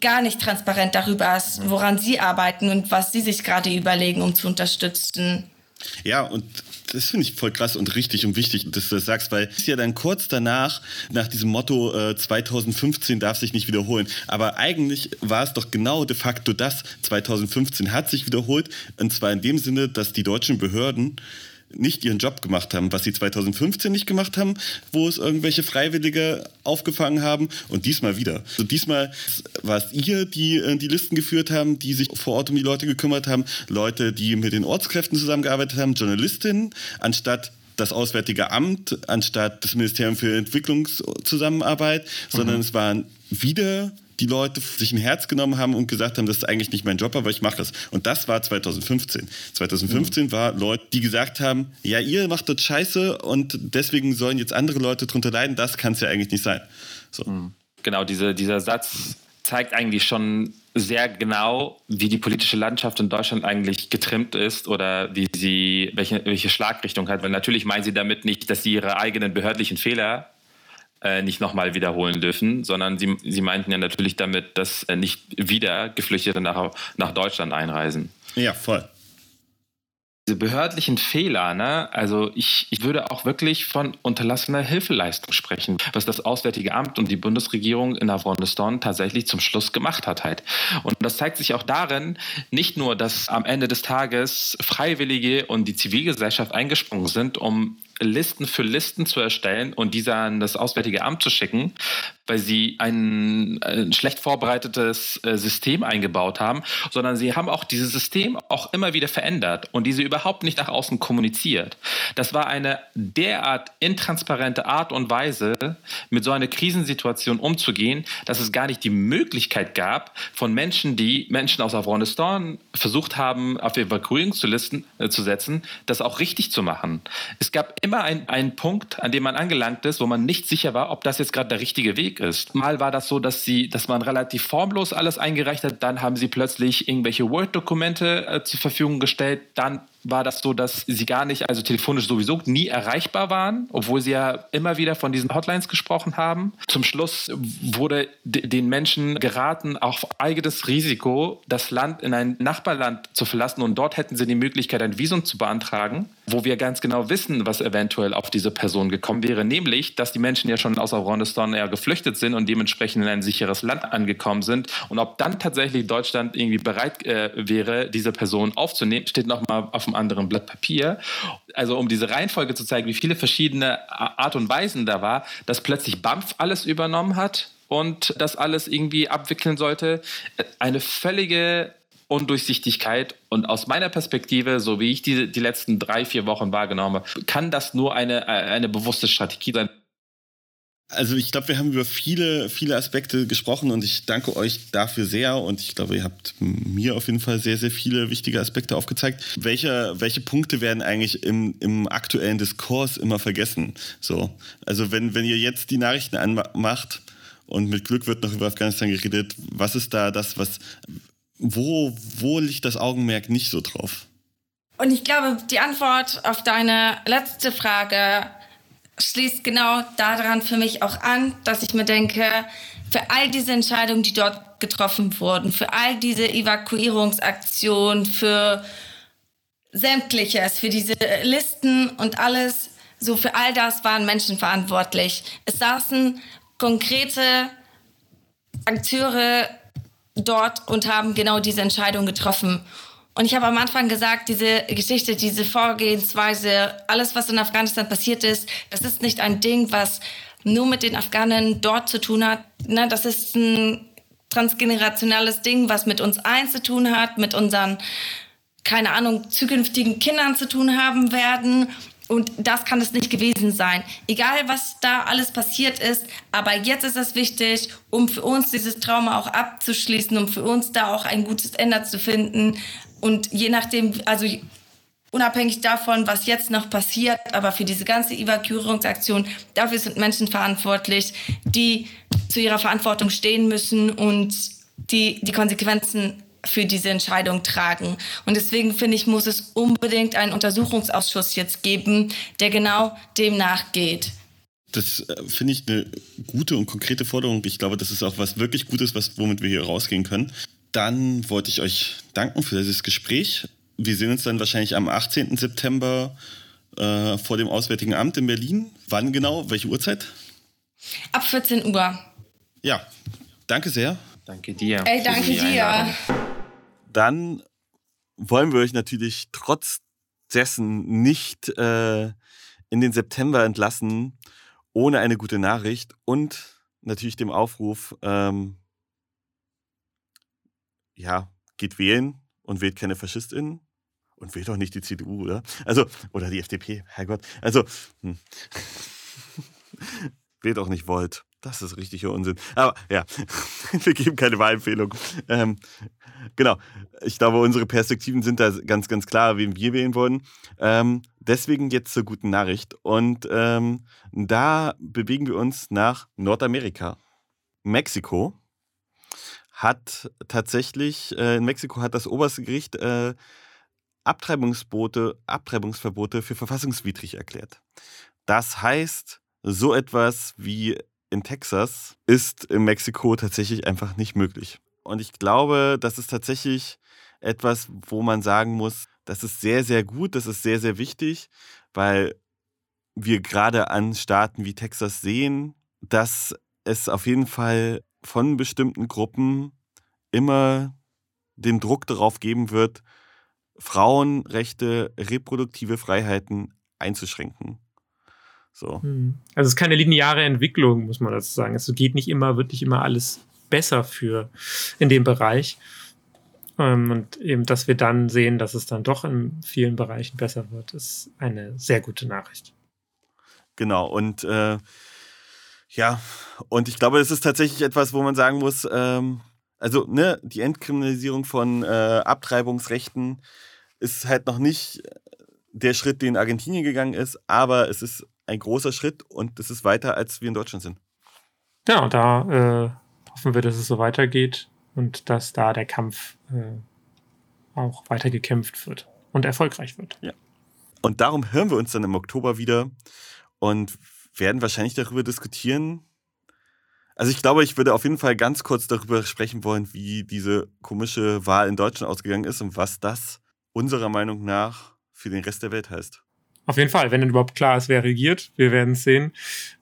gar nicht transparent darüber ist, woran sie arbeiten und was sie sich gerade überlegen, um zu unterstützen. Ja, und das finde ich voll krass und richtig und wichtig, dass du das sagst, weil es ja dann kurz danach, nach diesem Motto äh, 2015 darf sich nicht wiederholen. Aber eigentlich war es doch genau de facto das. 2015 hat sich wiederholt. Und zwar in dem Sinne, dass die deutschen Behörden nicht ihren Job gemacht haben, was sie 2015 nicht gemacht haben, wo es irgendwelche Freiwillige aufgefangen haben und diesmal wieder. So diesmal war es ihr, die äh, die Listen geführt haben, die sich vor Ort um die Leute gekümmert haben, Leute, die mit den Ortskräften zusammengearbeitet haben, Journalistinnen, anstatt das Auswärtige Amt, anstatt das Ministerium für Entwicklungszusammenarbeit, mhm. sondern es waren wieder die Leute sich ein Herz genommen haben und gesagt haben, das ist eigentlich nicht mein Job, aber ich mache es. Und das war 2015. 2015 mhm. war Leute, die gesagt haben, ja, ihr macht das scheiße und deswegen sollen jetzt andere Leute drunter leiden. Das kann es ja eigentlich nicht sein. So. Mhm. Genau, diese, dieser Satz zeigt eigentlich schon sehr genau, wie die politische Landschaft in Deutschland eigentlich getrimmt ist oder wie sie, welche, welche Schlagrichtung hat. Weil natürlich meinen sie damit nicht, dass sie ihre eigenen behördlichen Fehler äh, nicht nochmal wiederholen dürfen, sondern sie, sie meinten ja natürlich damit, dass äh, nicht wieder Geflüchtete nach, nach Deutschland einreisen. Ja, voll diese behördlichen Fehler, ne? also ich, ich würde auch wirklich von unterlassener Hilfeleistung sprechen, was das Auswärtige Amt und die Bundesregierung in Afghanistan tatsächlich zum Schluss gemacht hat halt. Und das zeigt sich auch darin, nicht nur, dass am Ende des Tages Freiwillige und die Zivilgesellschaft eingesprungen sind, um Listen für Listen zu erstellen und diese an das Auswärtige Amt zu schicken, weil sie ein, ein schlecht vorbereitetes äh, System eingebaut haben, sondern sie haben auch dieses System auch immer wieder verändert und diese überhaupt nicht nach außen kommuniziert. Das war eine derart intransparente Art und Weise, mit so einer Krisensituation umzugehen, dass es gar nicht die Möglichkeit gab, von Menschen, die Menschen aus Afghanistan versucht haben, auf Evakuierungslisten äh, zu setzen, das auch richtig zu machen. Es gab immer einen Punkt, an dem man angelangt ist, wo man nicht sicher war, ob das jetzt gerade der richtige Weg ist. Mal war das so, dass sie, dass man relativ formlos alles eingereicht hat, dann haben sie plötzlich irgendwelche Word-Dokumente äh, zur Verfügung gestellt, dann war das so, dass sie gar nicht, also telefonisch sowieso nie erreichbar waren, obwohl sie ja immer wieder von diesen Hotlines gesprochen haben. Zum Schluss wurde den Menschen geraten, auf eigenes Risiko das Land in ein Nachbarland zu verlassen und dort hätten sie die Möglichkeit, ein Visum zu beantragen, wo wir ganz genau wissen, was eventuell auf diese Person gekommen wäre, nämlich, dass die Menschen ja schon aus Afghanistan ja geflüchtet sind und dementsprechend in ein sicheres Land angekommen sind und ob dann tatsächlich Deutschland irgendwie bereit äh, wäre, diese Person aufzunehmen, steht nochmal auf dem anderen Blatt Papier. Also um diese Reihenfolge zu zeigen, wie viele verschiedene Art und Weisen da war, dass plötzlich BAMF alles übernommen hat und das alles irgendwie abwickeln sollte. Eine völlige Undurchsichtigkeit. Und aus meiner Perspektive, so wie ich die, die letzten drei, vier Wochen wahrgenommen habe, kann das nur eine, eine bewusste Strategie sein. Also ich glaube, wir haben über viele, viele Aspekte gesprochen und ich danke euch dafür sehr und ich glaube, ihr habt mir auf jeden Fall sehr, sehr viele wichtige Aspekte aufgezeigt. Welche, welche Punkte werden eigentlich im, im aktuellen Diskurs immer vergessen? So, also wenn, wenn ihr jetzt die Nachrichten anmacht und mit Glück wird noch über Afghanistan geredet, was ist da das, was, wo, wo liegt das Augenmerk nicht so drauf? Und ich glaube, die Antwort auf deine letzte Frage schließt genau daran für mich auch an, dass ich mir denke, für all diese Entscheidungen, die dort getroffen wurden, für all diese Evakuierungsaktionen, für sämtliches, für diese Listen und alles, so für all das waren Menschen verantwortlich. Es saßen konkrete Akteure dort und haben genau diese Entscheidung getroffen. Und ich habe am Anfang gesagt, diese Geschichte, diese Vorgehensweise, alles, was in Afghanistan passiert ist, das ist nicht ein Ding, was nur mit den Afghanen dort zu tun hat. Ne, das ist ein transgenerationales Ding, was mit uns eins zu tun hat, mit unseren, keine Ahnung, zukünftigen Kindern zu tun haben werden. Und das kann es nicht gewesen sein. Egal, was da alles passiert ist, aber jetzt ist es wichtig, um für uns dieses Trauma auch abzuschließen, um für uns da auch ein gutes Ende zu finden, und je nachdem, also unabhängig davon, was jetzt noch passiert, aber für diese ganze Evakuierungsaktion, dafür sind Menschen verantwortlich, die zu ihrer Verantwortung stehen müssen und die die Konsequenzen für diese Entscheidung tragen. Und deswegen finde ich, muss es unbedingt einen Untersuchungsausschuss jetzt geben, der genau dem nachgeht. Das äh, finde ich eine gute und konkrete Forderung. Ich glaube, das ist auch was wirklich Gutes, was, womit wir hier rausgehen können. Dann wollte ich euch danken für dieses Gespräch. Wir sehen uns dann wahrscheinlich am 18. September äh, vor dem Auswärtigen Amt in Berlin. Wann genau? Welche Uhrzeit? Ab 14 Uhr. Ja, danke sehr. Danke dir. Ey, danke dir. Dann wollen wir euch natürlich trotz dessen nicht äh, in den September entlassen, ohne eine gute Nachricht und natürlich dem Aufruf, ähm, ja, geht wählen und wählt keine FaschistInnen. Und wählt doch nicht die CDU, oder? Also, oder die FDP, Herrgott. Also, hm. wählt auch nicht Volt. Das ist richtiger Unsinn. Aber ja, wir geben keine Wahlempfehlung. Ähm, genau. Ich glaube, unsere Perspektiven sind da ganz, ganz klar, wen wir wählen wollen. Ähm, deswegen jetzt zur guten Nachricht. Und ähm, da bewegen wir uns nach Nordamerika. Mexiko hat tatsächlich, äh, in Mexiko hat das oberste Gericht äh, Abtreibungsboote, Abtreibungsverbote für verfassungswidrig erklärt. Das heißt, so etwas wie in Texas ist in Mexiko tatsächlich einfach nicht möglich. Und ich glaube, das ist tatsächlich etwas, wo man sagen muss, das ist sehr, sehr gut, das ist sehr, sehr wichtig, weil wir gerade an Staaten wie Texas sehen, dass es auf jeden Fall von bestimmten Gruppen immer den Druck darauf geben wird, Frauenrechte, reproduktive Freiheiten einzuschränken. So. Hm. Also es ist keine lineare Entwicklung, muss man dazu sagen. Es geht nicht immer, wird nicht immer alles besser für in dem Bereich. Ähm, und eben, dass wir dann sehen, dass es dann doch in vielen Bereichen besser wird, ist eine sehr gute Nachricht. Genau, und äh, ja, und ich glaube, es ist tatsächlich etwas, wo man sagen muss, ähm, also ne, die Entkriminalisierung von äh, Abtreibungsrechten ist halt noch nicht der Schritt, den Argentinien gegangen ist, aber es ist ein großer Schritt und es ist weiter, als wir in Deutschland sind. Ja, und da äh, hoffen wir, dass es so weitergeht und dass da der Kampf äh, auch weiter gekämpft wird und erfolgreich wird. Ja. Und darum hören wir uns dann im Oktober wieder und werden wahrscheinlich darüber diskutieren. Also ich glaube, ich würde auf jeden Fall ganz kurz darüber sprechen wollen, wie diese komische Wahl in Deutschland ausgegangen ist und was das unserer Meinung nach für den Rest der Welt heißt. Auf jeden Fall, wenn dann überhaupt klar ist, wer regiert. Wir werden es sehen.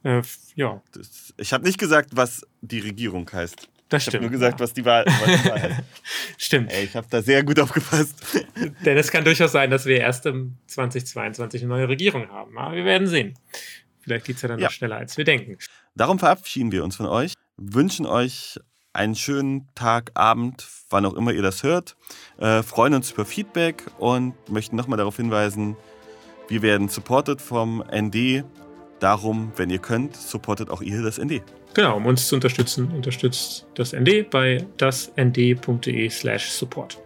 Äh, ja. Das, ich habe nicht gesagt, was die Regierung heißt. Das ich habe nur gesagt, ja. was, die Wahl, was die Wahl heißt. stimmt. Ey, ich habe da sehr gut aufgepasst. Denn es kann durchaus sein, dass wir erst im 2022 eine neue Regierung haben. Aber wir werden sehen. Vielleicht geht es ja dann ja. noch schneller, als wir denken. Darum verabschieden wir uns von euch, wünschen euch einen schönen Tag, Abend, wann auch immer ihr das hört, äh, freuen uns über Feedback und möchten nochmal darauf hinweisen, wir werden supported vom ND. Darum, wenn ihr könnt, supportet auch ihr das ND. Genau, um uns zu unterstützen, unterstützt das ND bei dasnd.de slash support.